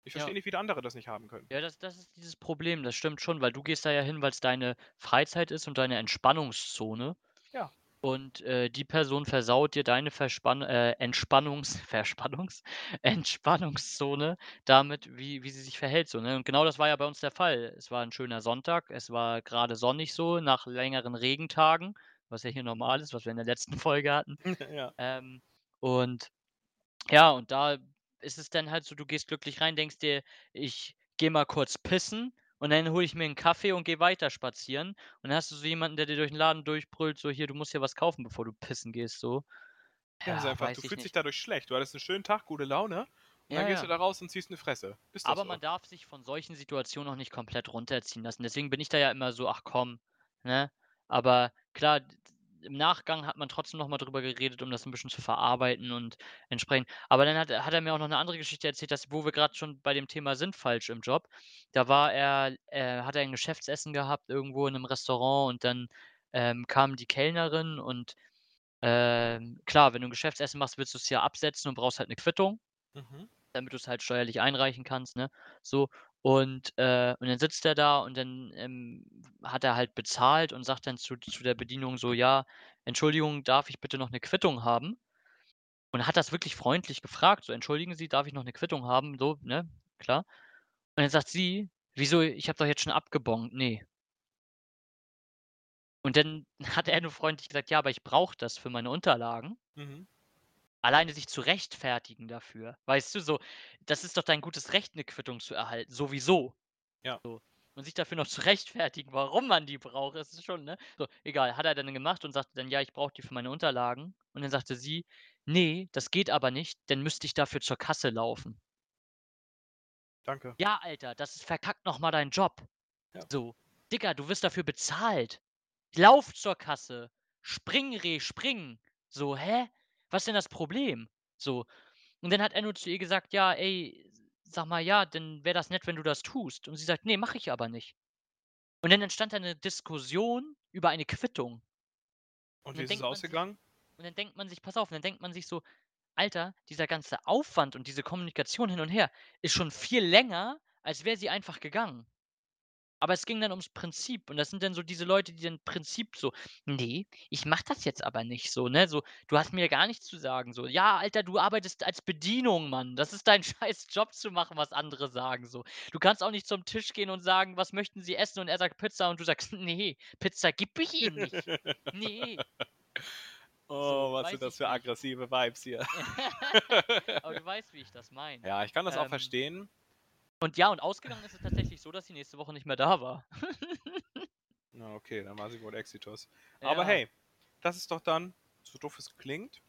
Ich Ja. verstehe nicht, wie andere das nicht haben können. Ja, das das ist dieses Problem, das stimmt schon, weil du gehst da ja hin, weil's deine Freizeit ist und deine Entspannungszone. Ja. Und, äh, die Person versaut dir deine Verspann äh, Entspannungs Verspannungs Entspannungszone damit, wie wie sie sich verhält so, ne? Und genau das war ja bei uns der Fall. Es war 'n schöner Sonntag, es war grade sonnig so nach längeren Regentagen, was ja hier normal ist, was wir in der letzten Folge hatten. Ja. Ähm, und ja, und da ist es dann halt so, du gehst glücklich rein, denkst dir: „Ich gehe mal kurz pissen und dann hole ich mir 'n Kaffee und gehe weiter spazieren.“ Und dann hast du so jemanden, der dir durch 'n Laden durchbrüllt, so: „Hier, du musst hier was kaufen, bevor du pissen gehst“, so. Ja, Ja, einfach du fühlst dich nicht. dadurch schlecht. Du hattest 'n schönen Tag, gute Laune und dann Ja, gehst du ja. da raus und ziehst 'ne Fresse. Aber so. man darf sich von solchen Situationen auch nicht komplett runterziehen lassen. Deswegen bin ich da ja immer so: „Ach komm“, ne? Aber klar, im Nachgang hat man trotzdem noch mal drüber geredet, um das 'n bisschen zu verarbeiten und entsprechend aber dann hat er hat er mir auch noch 'ne andere Geschichte erzählt, dass wo wir grad schon bei dem Thema sind falsch im Job. Da war er äh, hat er 'n Geschäftsessen gehabt irgendwo in 'nem Restaurant und dann, ähm, kam die Kellnerin und, ähm, klar, wenn du 'n Geschäftsessen machst, willst du's ja absetzen und brauchst halt 'ne Quittung Mhm. damit du's halt steuerlich einreichen kannst, ne? So, und, äh und dann sitzt er da und dann, ähm, hat er halt bezahlt und sagt dann zu zu der Bedienung so: „Ja, Entschuldigung, darf ich bitte noch 'ne Quittung haben?“ Und hat das wirklich freundlich gefragt, so: „Entschuldigen Sie, darf ich noch 'ne Quittung haben?“ So, ne, klar. Und dann sagt sie: „Wieso? Ich habe doch jetzt schon abgebongt, ne.“ Und dann hat er nur freundlich gesagt: „Ja, aber ich brauche das für meine Unterlagen.“ Mhm. Alleine sich zu rechtfertigen dafür, weißt du, so, das ist doch dein gutes Recht, 'ne Quittung zu erhalten, sowieso. Ja. So. Und sich dafür noch zu rechtfertigen, warum man die braucht, das ist schon, ne? So, egal, hat er dann gemacht und sagte dann: „Ja, ich brauche die für meine Unterlagen.“ Und dann sagte sie: „Ne, das geht aber nicht, dann müsste ich dafür zur Kasse laufen.“ Danke. Ja, Alter, das ist verkackt noch mal dein Job. Ja. So. Digga, du wirst dafür bezahlt. Lauf zur Kasse. Springreh, spring. So, hä? Was ist denn das Problem? So. Und dann hat er nur zu ihr gesagt: „Ja, ey, sag mal, ja, dann wäre das nett, wenn du das tust.“ Und sie sagt: „Ne, mache ich aber nicht.“ Und dann entstand da 'ne Diskussion über eine Quittung. Und Und wie ist es man sich ausgegangen? und dann denkt man sich pass auf, und dann denkt man sich so: „Alter, dieser ganze Aufwand und diese Kommunikation hin und her ist schon viel länger, als wäre sie einfach gegangen.“ Aber es ging dann ums Prinzip und das sind dann so diese Leute, die dann Prinzip so: „Ne, ich mache das jetzt aber nicht so, ne, so. Du hast mir gar nichts zu sagen, so. Ja, Alter, du arbeitest als Bedienung, Mann. Das ist dein scheiß Job zu machen, was andere sagen, so. Du kannst auch nicht zum Tisch gehen und sagen: „Was möchten Sie essen?“ Und er sagt: „Pizza.“ Und du sagst: „Ne, Pizza gebe ich Ihnen nicht. Ne.“ Oh, So, was sind das für aggressive Vibes hier. Aber du weißt, wie ich das meine. Ja, ich kann das auch Ähm verstehen. Und ja, und ausgegangen ist es tatsächlich so, dass sie nächste Woche nicht mehr da war. Na, okay, dann war sie wohl Exitus. Aber Ja. hey, das ist doch dann, so doof es klingt,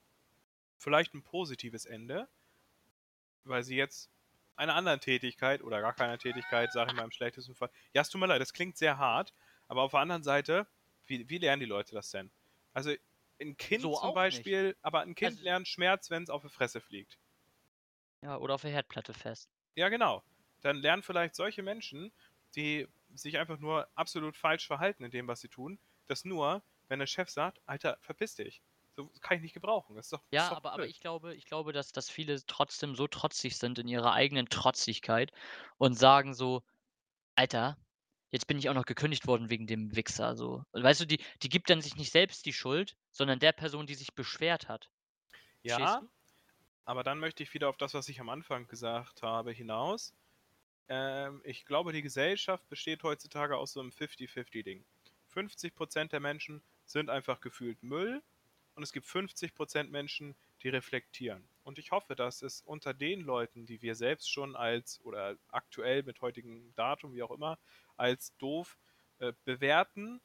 vielleicht 'n positives Ende. weil sie jetzt einer anderen Tätigkeit oder gar keiner Tätigkeit, sage ich mal im schlechtesten Fall. Ja, es tut mir leid, das klingt sehr hart, aber auf der anderen Seite, wie, wie lernen die Leute das denn? Also ein Kind So zum Beispiel, nicht. aber ein Kind Also- lernt Schmerz, wenn es auf die Fresse fliegt. Ja, oder auf der Herdplatte fest. Ja, genau. Dann lernen vielleicht solche Menschen, die sich einfach nur absolut falsch verhalten in dem, was sie tun, das nur, wenn der Chef sagt, Alter, verpiss dich. So kann ich nicht gebrauchen. Das ist doch, Ja, ist doch aber, aber ich glaube, ich glaube, dass, dass viele trotzdem so trotzig sind in ihrer eigenen Trotzigkeit und sagen so, Alter, jetzt bin ich auch noch gekündigt worden wegen dem Wichser. So. Und Weißt du, die, die gibt dann sich nicht selbst die Schuld, sondern der Person, die sich beschwert hat. Ja, aber dann möchte ich wieder auf das, was ich am Anfang gesagt habe, hinaus. Ähm, ich glaube, die Gesellschaft besteht heutzutage aus so einem 50-50-Ding. 50% der Menschen sind einfach gefühlt Müll und es gibt 50% Menschen, die reflektieren. Und ich hoffe, dass es unter den Leuten, die wir selbst schon als oder aktuell mit heutigem Datum, wie auch immer, als doof äh, bewerten,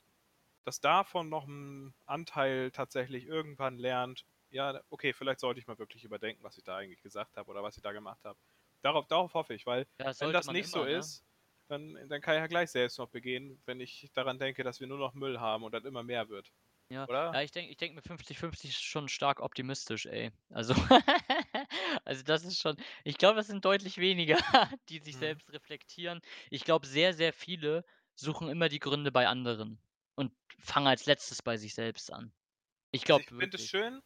dass davon noch ein Anteil tatsächlich irgendwann lernt, ja, okay, vielleicht sollte ich mal wirklich überdenken, was ich da eigentlich gesagt habe oder was ich da gemacht habe. Darauf, darauf hoffe ich, weil Ja, wenn das nicht immer, so ne? ist, dann, dann kann ich ja gleich selbst noch begehen, wenn ich daran denke, dass wir nur noch Müll haben und das immer mehr wird. Ja, Oder? ja ich denke, ich denk mir 50-50 ist schon stark optimistisch, ey. Also, also das ist schon, ich glaube, das sind deutlich weniger, die sich Mhm. selbst reflektieren. Ich glaube, sehr, sehr viele suchen immer die Gründe bei anderen und fangen als letztes bei sich selbst an. Ich Also glaube ich finde es schön,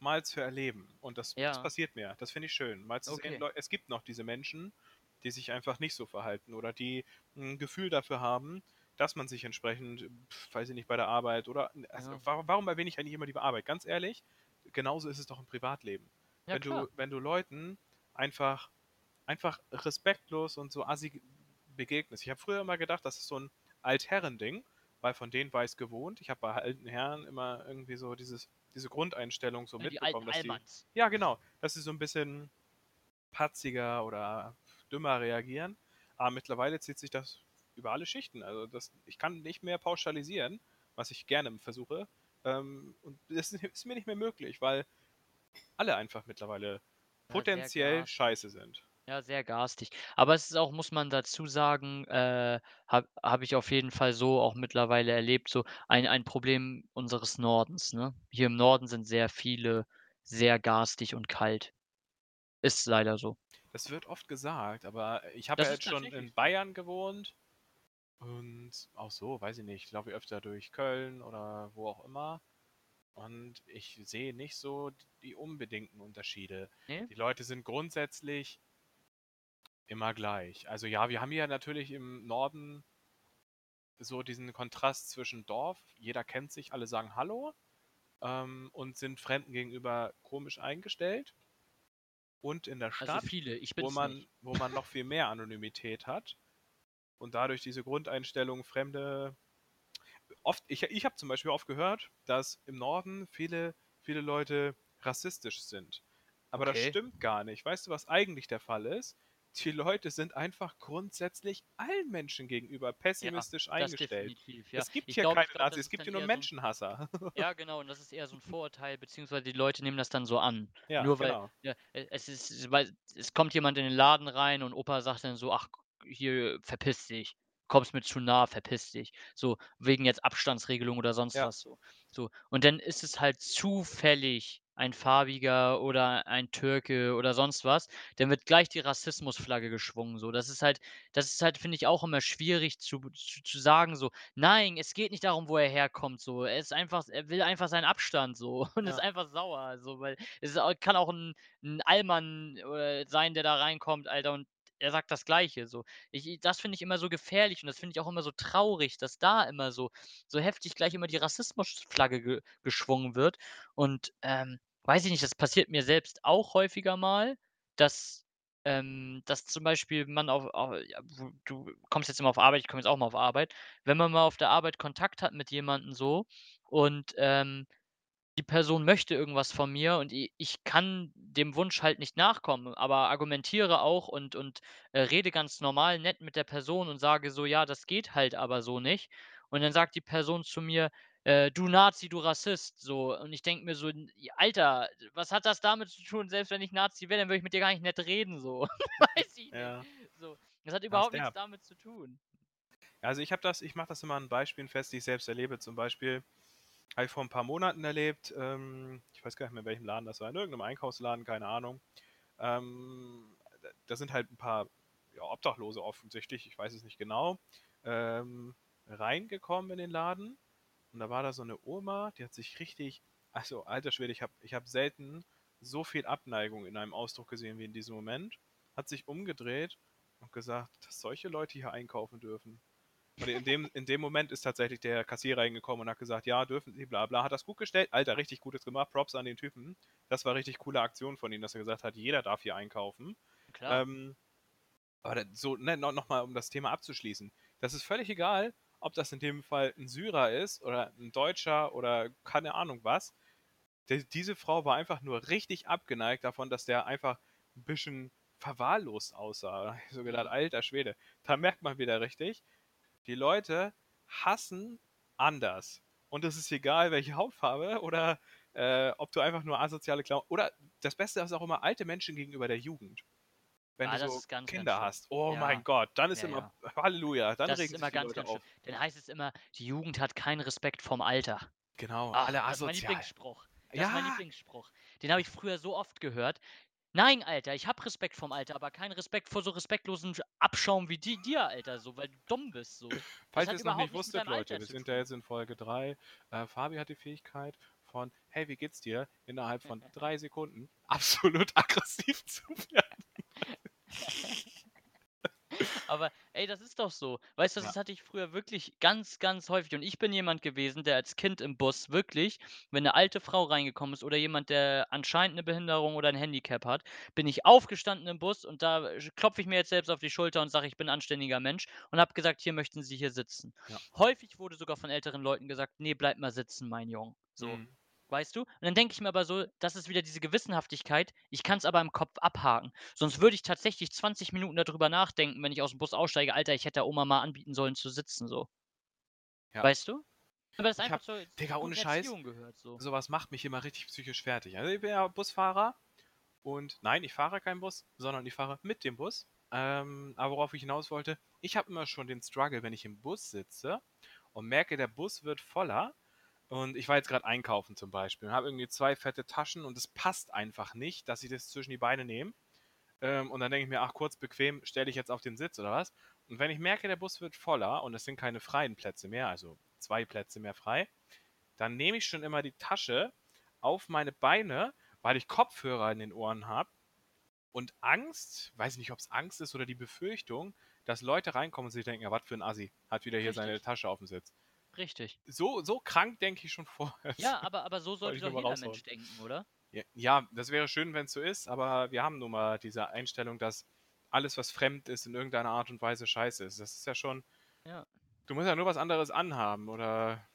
mal zu erleben. Und das, das Ja, passiert mir. Das finde ich schön. Mal zu sehen, okay. Leu- es gibt noch diese Menschen, die sich einfach nicht so verhalten oder die ein Gefühl dafür haben, dass man sich entsprechend, weiß ich nicht, bei der Arbeit oder. Also Ja. warum, warum erwähne ich eigentlich immer die Arbeit? Ganz ehrlich, genauso ist es doch im Privatleben. Ja, wenn klar. du, wenn du Leuten einfach, einfach respektlos und so assi begegnest. Ich habe früher immer gedacht, das ist so ein Altherren-Ding, weil von denen war ich es gewohnt. Ich habe bei alten Herren immer irgendwie so dieses, diese Grundeinstellung so Ja, die mitbekommen, dass die, ja genau, dass sie so ein bisschen patziger oder dümmer reagieren. Aber mittlerweile zieht sich das über alle Schichten. Also das, ich kann nicht mehr pauschalisieren, was ich gerne versuche. Ähm, und das ist, mir nicht mehr möglich, weil alle einfach mittlerweile Ja, potenziell scheiße sind. Ja, sehr garstig. Aber es ist auch, muss man dazu sagen, äh, habe hab ich auf jeden Fall so auch mittlerweile erlebt, so ein, ein Problem unseres Nordens, ne? Hier im Norden sind sehr viele sehr garstig und kalt. Ist leider so. Das wird oft gesagt, aber ich habe Das ja ist jetzt schon tatsächlich in so. Bayern gewohnt und auch so, weiß ich nicht, ich laufe öfter durch Köln oder wo auch immer und ich sehe nicht so die unbedingten Unterschiede. Ne? Die Leute sind grundsätzlich immer gleich. Also ja, wir haben hier natürlich im Norden so diesen Kontrast zwischen Dorf, jeder kennt sich, alle sagen Hallo ähm, und sind Fremden gegenüber komisch eingestellt. Und in der Also Stadt, viele, ich wo man, nicht. wo man noch viel mehr Anonymität hat und dadurch diese Grundeinstellung Fremde. Oft, ich, ich habe zum Beispiel oft gehört, dass im Norden viele, viele Leute rassistisch sind. Aber das Okay. stimmt gar nicht. Weißt du, was eigentlich der Fall ist? Die Leute sind einfach grundsätzlich allen Menschen gegenüber Ja, pessimistisch das eingestellt. ja. Es gibt Ich hier glaube, keine Nazis, es gibt hier nur eher so 'n Menschenhasser. Ja, genau, und das ist eher so 'n Vorurteil, beziehungsweise die Leute nehmen das dann so an. Ja, Nur weil genau. ja, e es ist weil es kommt jemand in den Laden rein und Opa sagt dann so: „Ach, hier, verpiss dich. Kommst mir zu nah, verpiss dich.“ So, wegen jetzt Abstandsregelung oder sonst Ja. was so. So, und dann ist es halt zufällig ein Farbiger oder ein Türke oder sonst was, dann wird gleich die Rassismusflagge geschwungen so. Das ist halt das ist halt, finde ich, auch immer schwierig zu zu zu sagen so: „Nein, es geht nicht darum, wo er herkommt“, so. Er ist einfach er will einfach seinen Abstand so und ist Ja. einfach sauer, so, weil es ist kann auch 'n 'n Allmann, äh, sein, der da reinkommt, Alter, und er sagt das Gleiche so. Ich das finde ich immer so gefährlich und das finde ich auch immer so traurig, dass da immer so so heftig gleich immer die Rassismusflagge ge geschwungen wird. Und, ähm, weiß ich nicht, das passiert mir selbst auch häufiger mal, dass ähm, dass zum Beispiel man auf au ja, du kommst jetzt immer auf Arbeit, ich komme jetzt auch mal auf Arbeit. Wenn man mal auf der Arbeit Kontakt hat mit jemandem so und, ähm, die Person möchte irgendwas von mir und i ich kann dem Wunsch halt nicht nachkommen, aber argumentiere auch und und, äh, rede ganz normal nett mit der Person und sage so: „Ja, das geht halt aber so nicht.“ Und dann sagt die Person zu mir: äh, „Du Nazi, du Rassist“, so. Und ich denke mir so: „Alter, was hat das damit zu tun? Selbst wenn ich Nazi wäre, dann würde ich mit dir gar nicht nett reden“, so. Weiß ich Ja. nicht. So. Das hat überhaupt ist nichts derb. damit zu tun. Also, ich habe das ich mache das immer an Beispielen fest, die ich selbst erlebe. Zum Beispiel habe ich vor 'n paar Monaten erlebt, ähm, ich weiß gar nicht mehr, in welchem Laden das war, in irgend 'nem Einkaufsladen, keine Ahnung. Ähm, da sind halt 'n paar, ja, Obdachlose offensichtlich, ich weiß es nicht genau, ähm, reingekommen in den Laden. Und da war da so 'ne Oma, die hat sich richtig also, alter Schwede, ich habe ich habe selten so viel Abneigung in einem Ausdruck gesehen wie in diesem Moment. Hat sich umgedreht und gesagt, dass solche Leute hier einkaufen dürfen. Und in dem in dem Moment ist tatsächlich der Kassierer hingekommen und hat gesagt: „Ja, dürfen Sie, bla bla.“ Hat das gut gestellt. Alter, richtig Gutes gemacht. Props an den Typen. Das war richtig coole Aktion von ihm, dass er gesagt hat: „Jeder darf hier einkaufen.“ Klar. Ähm, aber so, ne, no noch mal, um das Thema abzuschließen. Das ist völlig egal, ob das in dem Fall 'n Syrer ist oder 'n Deutscher oder keine Ahnung was. D diese Frau war einfach nur richtig abgeneigt davon, dass der einfach 'n bisschen verwahrlost aussah. Ich so gedacht: Mhm. „Alter Schwede.“ Da merkt man wieder richtig, die Leute hassen anders. Und es ist egal, welche Hautfarbe oder, äh, ob du einfach nur asoziale Klau oder das Beste ist auch immer alte Menschen gegenüber der Jugend. Wenn Ah, du so ist ganz, ganz Kinder schlimm. hast. Oh mein Ja. Gott, dann ist Ja, immer ja. Halleluja, dann Das ist regen sich immer ganz, Leute ganz auf. Dann heißt es immer, die Jugend hat keinen Respekt vorm Alter. Genau, Ach, alle das ist mein asozial. Lieblingsspruch. Das ist mein Ja! Lieblingsspruch. Den habe ich früher so oft gehört. Nein, Alter, ich habe Respekt vorm Alter, aber keinen Respekt vor so respektlosen Sch Abschaum wie di dir, Alter, so, weil du dumm bist, so. Falls hat ihr's noch nicht wusstet, Leute, Alter wir sind ja jetzt in Folge 3. Äh, Fabi hat die Fähigkeit von: „Hey, wie geht's dir?“ innerhalb von 3 Sekunden absolut aggressiv zu werden. Aber ey, das ist doch so. Weißt du, Ja. das hatte ich früher wirklich ganz, ganz häufig. Und ich bin jemand gewesen, der als Kind im Bus wirklich, wenn 'ne alte Frau reingekommen ist oder jemand, der anscheinend 'ne Behinderung oder 'n Handicap hat, bin ich aufgestanden im Bus und da, klopfe ich mir jetzt selbst auf die Schulter und sage: „Ich bin 'n anständiger Mensch“ und habe gesagt: „Hier möchten Sie hier sitzen.“ Ja. Häufig wurde sogar von älteren Leuten gesagt: „Ne, bleib mal sitzen, mein Jung“, so. Mhm. Weißt du? Und dann denke ich mir aber so, das ist wieder diese Gewissenhaftigkeit, ich kann's aber im Kopf abhaken. Sonst würde ich tatsächlich 20 Minuten da drüber nachdenken, wenn ich aus'm Bus aussteige: „Alter, ich hätte der Oma mal anbieten sollen zu sitzen“, so. Ja. Weißt du? Aber das Ich einfach habe zur zur Digga, ohne Scheiß, gehört, so. so was macht mich immer richtig psychisch fertig. Also, ich bin ja Busfahrer und nein, ich fahre keinen Bus, sondern ich fahre mit dem Bus. Ähm, aber worauf ich hinaus wollte, ich habe immer schon den Struggle, wenn ich im Bus sitze und merke, der Bus wird voller und ich war jetzt grad einkaufen zum Beispiel und habe irgendwie 2 fette Taschen und es passt einfach nicht, dass ich das zwischen die Beine nehme. Ähm, und dann denke ich mir: „Ach, kurz bequem, stelle ich jetzt auf den Sitz oder was?“ Und wenn ich merke, der Bus wird voller und es sind keine freien Plätze mehr, also 2 Plätze mehr frei, dann nehme ich schon immer die Tasche auf meine Beine, weil ich Kopfhörer in den Ohren habe und Angst weiß nicht, ob's Angst ist oder die Befürchtung, dass Leute reinkommen und sich denken: „Ja, was für 'n Assi, hat wieder hier seine Richtig. Tasche aufm Sitz.“ Richtig. So so krank denke ich schon vorher. Ja, aber aber so sollte ich doch jeder. Mensch denken, oder? J ja, das wäre schön, wenn's so ist, aber wir haben nun mal diese Einstellung, dass alles, was fremd ist, in irgendeiner Art und Weise scheiße ist. Das ist ja schon Ja. du musst ja nur was anderes anhaben oder,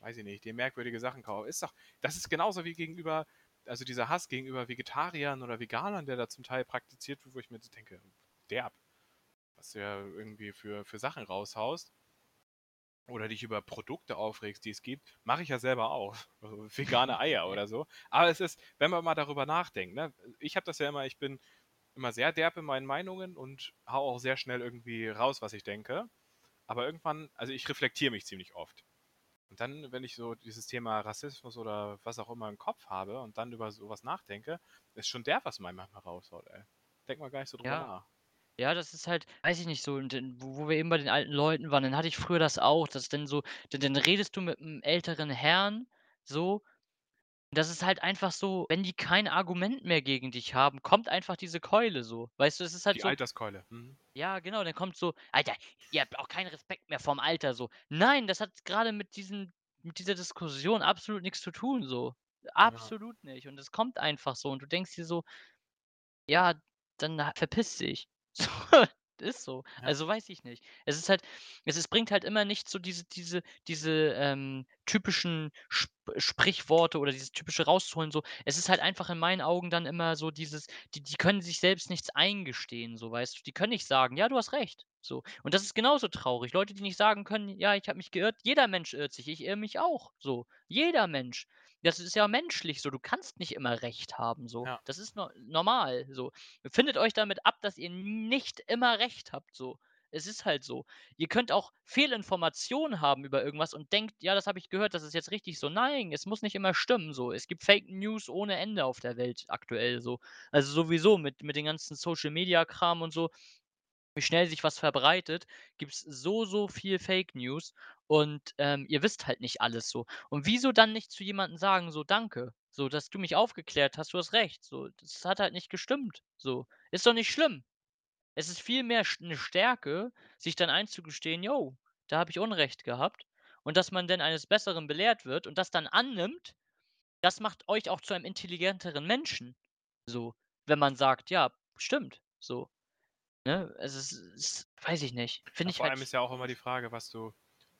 weiß ich nicht, dir merkwürdige Sachen kau ist doch das ist genauso wie gegenüber also, dieser Hass gegenüber Vegetariern oder Veganern, der da zum Teil praktiziert wird, wo ich mir so denke: „Derb, was du ja irgendwie für für Sachen raushaust.“ Oder dich über Produkte aufregst, die es gibt, mache ich ja selber auch. Also, vegane Eier oder so. Aber es ist wenn man mal darüber nachdenkt, ne? Ich habe das ja immer ich bin immer sehr derb in meinen Meinungen und haue auch sehr schnell irgendwie raus, was ich denke. Aber irgendwann also, ich reflektiere mich ziemlich oft. Und dann, wenn ich so dieses Thema Rassismus oder was auch immer im Kopf habe und dann über so was nachdenke, ist schon derb, was man manchmal raushaut, ey. Denkt man gar nicht so drüber Ja. nach. Ja, das ist halt weiß ich nicht so und dann wo wo wir eben bei den alten Leuten waren, dann hatte ich früher das auch, dass dann so dann dann redest du mit 'm älteren Herrn so. Das ist halt einfach so, wenn die kein Argument mehr gegen dich haben, kommt einfach diese Keule so. Weißt du, es ist halt Die so Alterskeule, mhm. ja, genau, dann kommt so: „Alter, ihr habt auch keinen Respekt mehr vorm Alter“, so. Nein, das hat grade mit mit dieser Diskussion absolut nix zu tun so. Ja. Absolut nicht. Und es kommt einfach so und du denkst dir so: „Ja, dann ha verpiss dich.“ So. Ist so. Ja. Also, weiß ich nicht. Es ist halt es es bringt halt immer nicht so diese diese diese, ähm, typischen Sp Sprichworte oder dieses typische rauszuholen so. Es ist halt einfach in meinen Augen dann immer so dieses die die können sich selbst nichts eingestehen, so, weißt du? Die können nicht sagen: „Ja, du hast recht“, so. Und das ist genauso traurig. Leute, die nicht sagen können: „Ja, ich habe mich geirrt.“ Jeder Mensch irrt sich. Ich irre mich auch, so. Jeder Mensch. Das ist ja menschlich so. Du kannst nicht immer recht haben, so. Ja. Das ist no normal, so. Findet euch damit ab, dass ihr nicht immer recht habt, so. Es ist halt so. Ihr könnt auch Fehlinformationen haben über irgendwas und denkt: „Ja, das habe ich gehört, das ist jetzt richtig so.“ Nein, es muss nicht immer stimmen, so. Es gibt Fake News ohne Ende auf der Welt aktuell so. Also, sowieso mit mit den ganzen Social-Media-Kram und so, wie schnell sich was verbreitet, gibt's so, so viel Fake News und, ähm, ihr wisst halt nicht alles so. Und wieso dann nicht zu jemandem sagen, so: „Danke, so, dass du mich aufgeklärt hast, du hast recht, so. Das hat halt nicht gestimmt, so. Ist doch nicht schlimm.“ Es ist viel mehr sch 'ne Stärke, sich dann einzugestehen: „Jo, da habe ich Unrecht gehabt.“ Und dass man denn eines Besseren belehrt wird und das dann annimmt, das macht euch auch zu einem intelligenteren Menschen, so, wenn man sagt: „Ja, stimmt“, so. Ne? Also, es ist weiß ich nicht. Finde ich vor halt allem ist ja auch immer die Frage, was du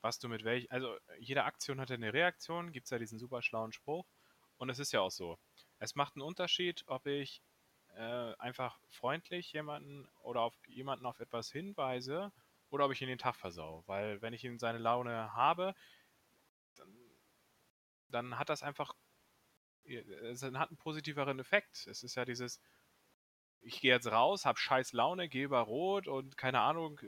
was du mit welch also, jede Aktion hat ja 'ne Reaktion, gibt's ja diesen super schlauen Spruch. Und es ist ja auch so. Es macht 'n Unterschied, ob ich, äh, einfach freundlich jemanden oder auf jemanden auf etwas hinweise oder ob ich ihm den Tag versaue. Weil wenn ich ihm seine Laune habe, dann dann hat das einfach äh, es hat 'n positiveren Effekt. Es ist ja dieses: „Ich gehe jetzt raus, habe scheiß Laune, gehe über Rot und keine Ahnung,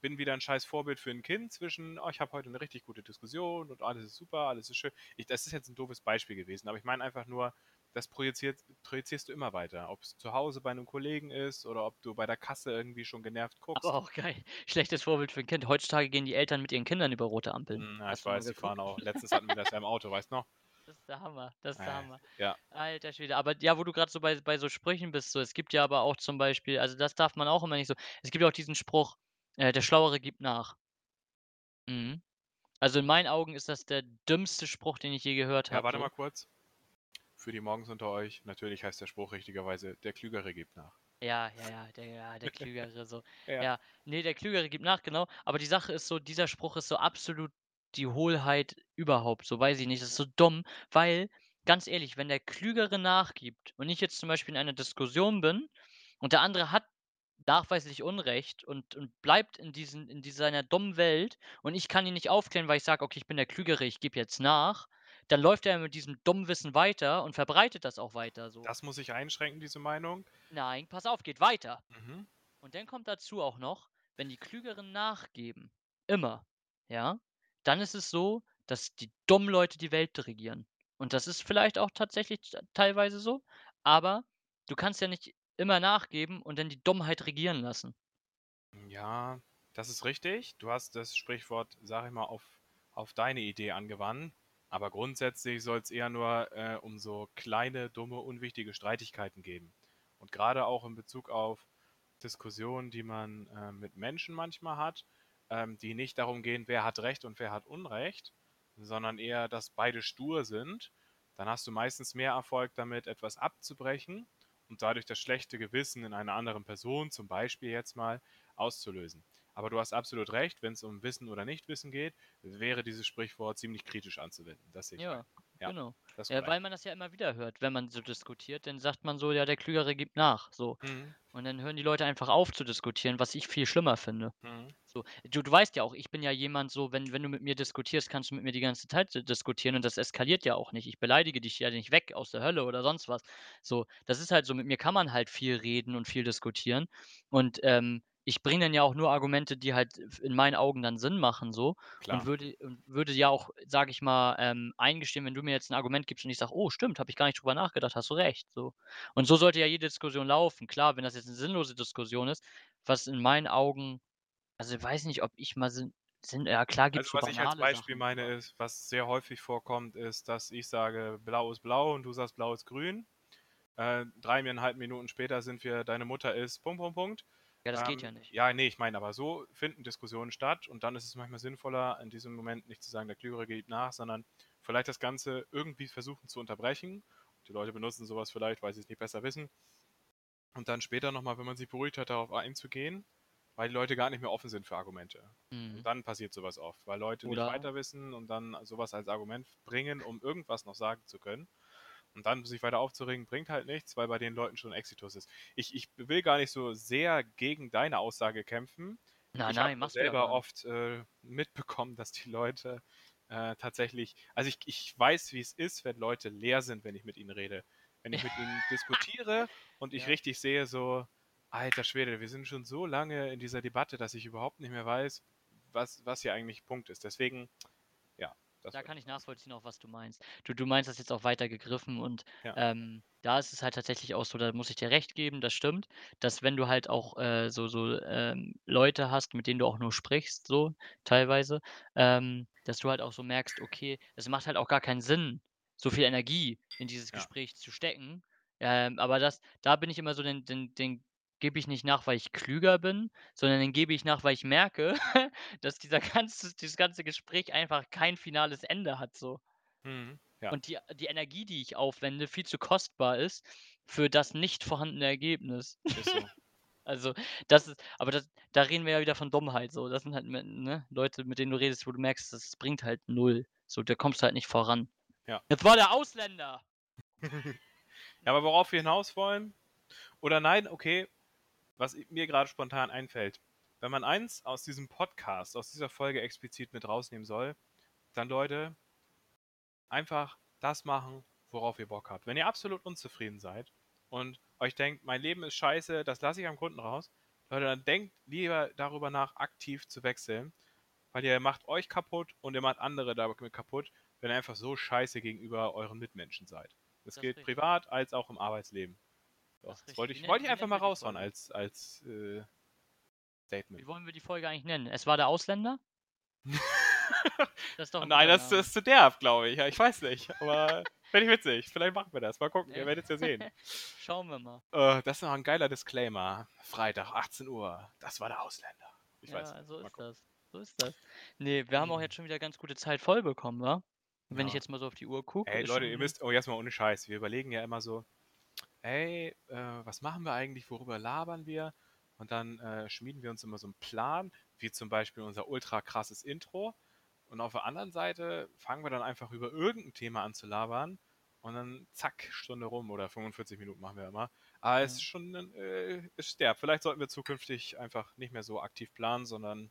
bin wieder 'n scheiß Vorbild für 'n Kind zwischen: ‚Oh, ich habe heute 'ne richtig gute Diskussion und alles ist super, alles ist schön.'“ Ich das ist jetzt 'n doofes Beispiel gewesen, aber ich meine einfach nur, das projiziert projizierst du immer weiter. Ob's zu Hause bei 'nem Kollegen ist oder ob du bei der Kasse irgendwie schon genervt guckst. Aber auch geil. Schlechtes Vorbild für 'n Kind. Heutzutage gehen die Eltern mit ihren Kindern über rote Ampeln. Hm, ja, ich du weiß, die fahren auch letztens hatten wir das ja im Auto, weißt noch? Das ist der Hammer. Das ist der Äh, Hammer. ja. Alter Schwede. Aber ja, wo du grad so bei bei so Sprüchen bist, so, es gibt ja aber auch zum Beispiel also, das darf man auch immer nicht so es gibt ja auch diesen Spruch, äh: „Der Schlauere gibt nach.“ Mhm. Also, in meinen Augen ist das der dümmste Spruch, den ich je gehört Ja, habe, warte so. mal kurz. Für die Morgens unter euch, natürlich heißt der Spruch richtigerweise: „Der Klügere gibt nach.“ Ja, ja, ja, der ja, der Klügere so. Ja. Ja, ne, der Klügere gibt nach, genau. Aber die Sache ist so, dieser Spruch ist so absolut die Hohlheit überhaupt, so, weiß ich nicht. Das ist so dumm, weil, ganz ehrlich, wenn der Klügere nachgibt und ich jetzt zum Beispiel in einer Diskussion bin und der andere hat nachweislich Unrecht und und bleibt in diesen in seiner dummen Welt und ich kann ihn nicht aufklären, weil ich sage: „Okay, ich bin der Klügere, ich gebe jetzt nach“, dann läuft er mit diesem dummen Wissen weiter und verbreitet das auch weiter so. Das muss ich einschränken, diese Meinung. Nein, pass auf, geht weiter. Mhm. Und dann kommt dazu auch noch, wenn die Klügeren nachgeben, immer, ja, dann ist es so, dass die dummen Leute die Welt regieren. Und das ist vielleicht auch tatsächlich teilweise so, aber du kannst ja nicht immer nachgeben und dann die Dummheit regieren lassen. Ja, das ist richtig. Du hast das Sprichwort, sage ich mal, auf auf deine Idee angewandt. Aber grundsätzlich soll's eher nur, äh, um so kleine, dumme, unwichtige Streitigkeiten gehen. Und grade auch in Bezug auf Diskussionen, die man, äh, mit Menschen manchmal hat, ähm, die nicht darum gehen, wer hat Recht und wer hat Unrecht, sondern eher, dass beide stur sind, dann hast du meistens mehr Erfolg damit, etwas abzubrechen und dadurch das schlechte Gewissen in einer anderen Person, zum Beispiel jetzt mal, auszulösen. Aber du hast absolut recht, wenn's um Wissen oder Nichtwissen geht, wäre dieses Sprichwort ziemlich kritisch anzuwenden. Das sehe ich ein. Ja, genau. Ja, weil man das ja immer wieder hört, wenn man so diskutiert, dann sagt man so: „Ja, der Klügere gibt nach“, so. Mhm. Und dann hören die Leute einfach auf zu diskutieren, was ich viel schlimmer finde. Mhm. So, du du weißt ja auch, ich bin ja jemand so, wenn wenn du mit mir diskutierst, kannst du mit mir die ganze Zeit diskutieren und das eskaliert ja auch nicht. Ich beleidige dich ja nicht weg aus der Hölle oder sonst was. So, das ist halt so, mit mir kann man halt viel reden und viel diskutieren. Und, ähm, ich bringe dann ja auch nur Argumente, die halt in meinen Augen dann Sinn machen so und Klar. würde und würde ja auch, sage ich mal, ähm, eingestehen, wenn du mir jetzt 'n Argument gibst und ich sage: „Oh, stimmt, habe ich gar nicht drüber nachgedacht, hast du recht“, so. Und so sollte ja jede Diskussion laufen. Klar, wenn das jetzt 'ne sinnlose Diskussion ist, was in meinen Augen also, weiß nicht, ob ich mal Sinn Sinn ja klar Also, gibt's so was ich als Beispiel Sachen, meine, ist, was sehr häufig vorkommt, ist, dass ich sage: „Blau ist blau“ und du sagst: „Blau ist grün.“ Äh, 3 1/2 Minuten später sind wir: „Deine Mutter ist Punkt, Punkt, Punkt.“ Ja, das geht Ähm, ja nicht. ja, ne, ich meine aber so finden Diskussionen statt und dann ist es manchmal sinnvoller, in diesem Moment nicht zu sagen: „Der Klügere gibt nach“, sondern vielleicht das Ganze irgendwie versuchen zu unterbrechen. Die Leute benutzen so was vielleicht, weil sie's nicht besser wissen. Und dann später noch mal, wenn man sich beruhigt hat, darauf einzugehen, weil die Leute gar nicht mehr offen sind für Argumente. Mhm. Und dann passiert sowas oft, weil Leute Oder- nicht weiter wissen und dann sowas als Argument bringen, um irgendwas noch sagen zu können. Und dann sich weiter aufzuregen, bringt halt nichts, weil bei den Leuten schon Exitus ist. Ich, ich will gar nicht so sehr gegen deine Aussage kämpfen. Nein, ich nein, machst du selber gar nicht. oft äh, mitbekommen, dass die Leute äh, tatsächlich, also ich, ich weiß, wie es ist, wenn Leute leer sind, wenn ich mit ihnen rede. Wenn ich mit ihnen diskutiere und ich Ja. richtig sehe, so, alter Schwede, wir sind schon so lange in dieser Debatte, dass ich überhaupt nicht mehr weiß, was, was hier eigentlich Punkt ist. Deswegen. Das Da kann ich nachvollziehen, auch was du meinst. Du, du meinst das jetzt auch weiter gegriffen und Ja. ähm, da ist es halt tatsächlich auch so, da muss ich dir recht geben, das stimmt, dass wenn du halt auch äh, so, so ähm, Leute hast, mit denen du auch nur sprichst, so teilweise, ähm, dass du halt auch so merkst, okay, es macht halt auch gar keinen Sinn, so viel Energie in dieses Ja. Gespräch zu stecken. Ähm, aber das, da bin ich immer so, den, den, den gebe ich nicht nach, weil ich klüger bin, sondern den gebe ich nach, weil ich merke, dass dieser ganze, dieses ganze Gespräch einfach kein finales Ende hat so. Mhm. Ja. Und die, die Energie, die ich aufwende, viel zu kostbar ist für das nicht vorhandene Ergebnis. Ist so. Also, das ist, aber das, da reden wir ja wieder von Dummheit. So, das sind halt ne, Leute, mit denen du redest, wo du merkst, das bringt halt null. So, da kommst du halt nicht voran. Ja. Das war der Ausländer. Ja, aber worauf wir hinaus wollen? Oder nein, okay, was mir gerade spontan einfällt. Wenn man eins aus diesem Podcast, aus dieser Folge explizit mit rausnehmen soll, dann Leute, einfach das machen, worauf ihr Bock habt. Wenn ihr absolut unzufrieden seid und euch denkt, mein Leben ist scheiße, das lasse ich am Kunden raus, Leute, dann denkt lieber darüber nach, aktiv zu wechseln, weil ihr macht euch kaputt und ihr macht andere damit kaputt, wenn ihr einfach so scheiße gegenüber euren Mitmenschen seid. Das, Das gilt richtig. privat als auch im Arbeitsleben. Das wollte ich, wollte ich einfach mal raushauen als, als äh, Statement. Wie wollen wir die Folge eigentlich nennen? Es war der Ausländer? das ist doch ein nein, das, das ist zu derb, glaube ich. Ich weiß nicht. Aber finde ich witzig. Vielleicht machen wir das. Mal gucken. Ihr werdet es ja sehen. Schauen wir mal. äh, das ist noch ein geiler Disclaimer. Freitag, 18 Uhr. Das war der Ausländer. Ich ja, weiß nicht. so ist das. So ist das. Nee, wir haben auch jetzt schon wieder ganz gute Zeit voll bekommen, wa? Wenn ich Ja. jetzt mal so auf die Uhr gucke. Ey, Leute, ihr müsst, oh, jetzt mal ohne Scheiß. Wir überlegen ja immer so, ey, äh, was machen wir eigentlich, worüber labern wir? Und dann äh, schmieden wir uns immer so einen Plan, wie zum Beispiel unser ultra krasses Intro. Und auf der anderen Seite fangen wir dann einfach über irgendein Thema an zu labern. Und dann zack, Stunde rum oder 45 Minuten machen wir immer. Aber es ist schon, äh, es sterbt. Vielleicht sollten wir zukünftig einfach nicht mehr so aktiv planen, sondern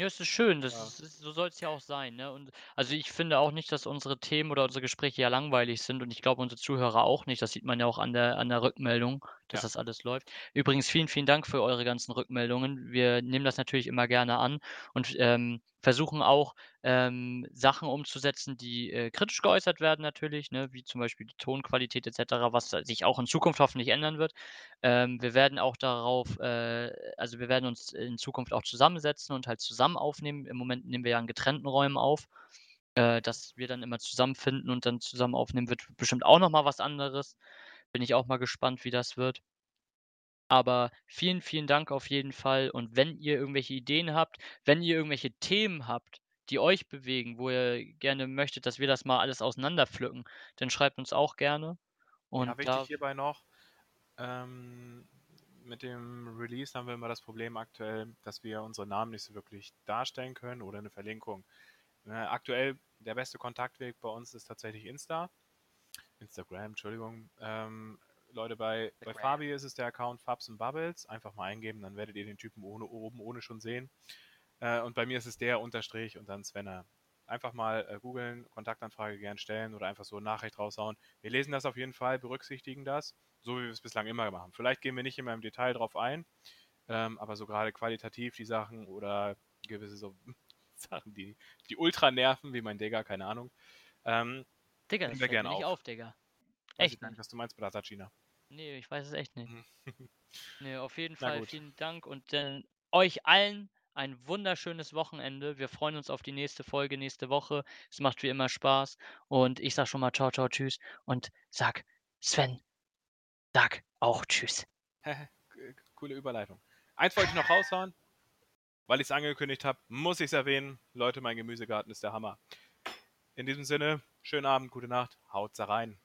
Ja, es ist schön, das Ja. ist, ist, so soll es ja auch sein, ne? Und also ich finde auch nicht, dass unsere Themen oder unsere Gespräche ja langweilig sind und ich glaube unsere Zuhörer auch nicht. Das sieht man ja auch an der an der Rückmeldung, dass Ja. das alles läuft. Übrigens vielen, vielen Dank für eure ganzen Rückmeldungen. Wir nehmen das natürlich immer gerne an und ähm, versuchen auch ähm, Sachen umzusetzen, die äh, kritisch geäußert werden natürlich, ne? Wie zum Beispiel die Tonqualität etc., was sich auch in Zukunft hoffentlich ändern wird. Ähm, wir werden auch darauf, äh, also wir werden uns in Zukunft auch zusammensetzen und halt zusammen aufnehmen. Im Moment nehmen wir ja in getrennten Räumen auf. Äh, dass wir dann immer zusammenfinden und dann zusammen aufnehmen, wird bestimmt auch noch mal was anderes. Bin ich auch mal gespannt, wie das wird. Aber vielen, vielen Dank auf jeden Fall. Und wenn ihr irgendwelche Ideen habt, wenn ihr irgendwelche Themen habt, die euch bewegen, wo ihr gerne möchtet, dass wir das mal alles auseinanderpflücken, dann schreibt uns auch gerne. Und ja, wichtig da hierbei noch, ähm, mit dem Release haben wir immer das Problem aktuell, dass wir unsere Namen nicht so wirklich darstellen können oder eine Verlinkung. Äh, aktuell der beste Kontaktweg bei uns ist tatsächlich Insta. Instagram, Entschuldigung. Ähm, Leute, bei, bei. Fabi ist es der Account Fabs und Bubbles. Einfach mal eingeben, dann werdet ihr den Typen ohne, oben ohne schon sehen. Äh, und bei mir ist es der Unterstrich und dann Svenner. Einfach mal äh, googeln, Kontaktanfrage gern stellen oder einfach so eine Nachricht raushauen. Wir lesen das auf jeden Fall, berücksichtigen das, so wie wir es bislang immer machen. Vielleicht gehen wir nicht immer im Detail drauf ein, ähm, aber so gerade qualitativ die Sachen oder gewisse so Sachen, die, die ultra nerven, wie mein Digger, keine Ahnung. Ähm, Digga, das fällt mir nicht auf. auf, Digga. weiß ich Echt gar nicht, was du meinst, Bratatschina. Nee, ich weiß es echt nicht. Mhm. Nee, auf jeden Fall vielen Dank und dann euch allen ein wunderschönes Wochenende. Wir freuen uns auf die nächste Folge nächste Woche. Es macht wie immer Spaß und ich sag schon mal ciao, ciao, tschüss und sag Sven, sag auch tschüss. Coole Überleitung. Eins wollte ich noch raushauen, weil ich es angekündigt habe, muss ich es erwähnen. Leute, mein Gemüsegarten ist der Hammer. In diesem Sinne, schönen Abend, gute Nacht, haut's rein.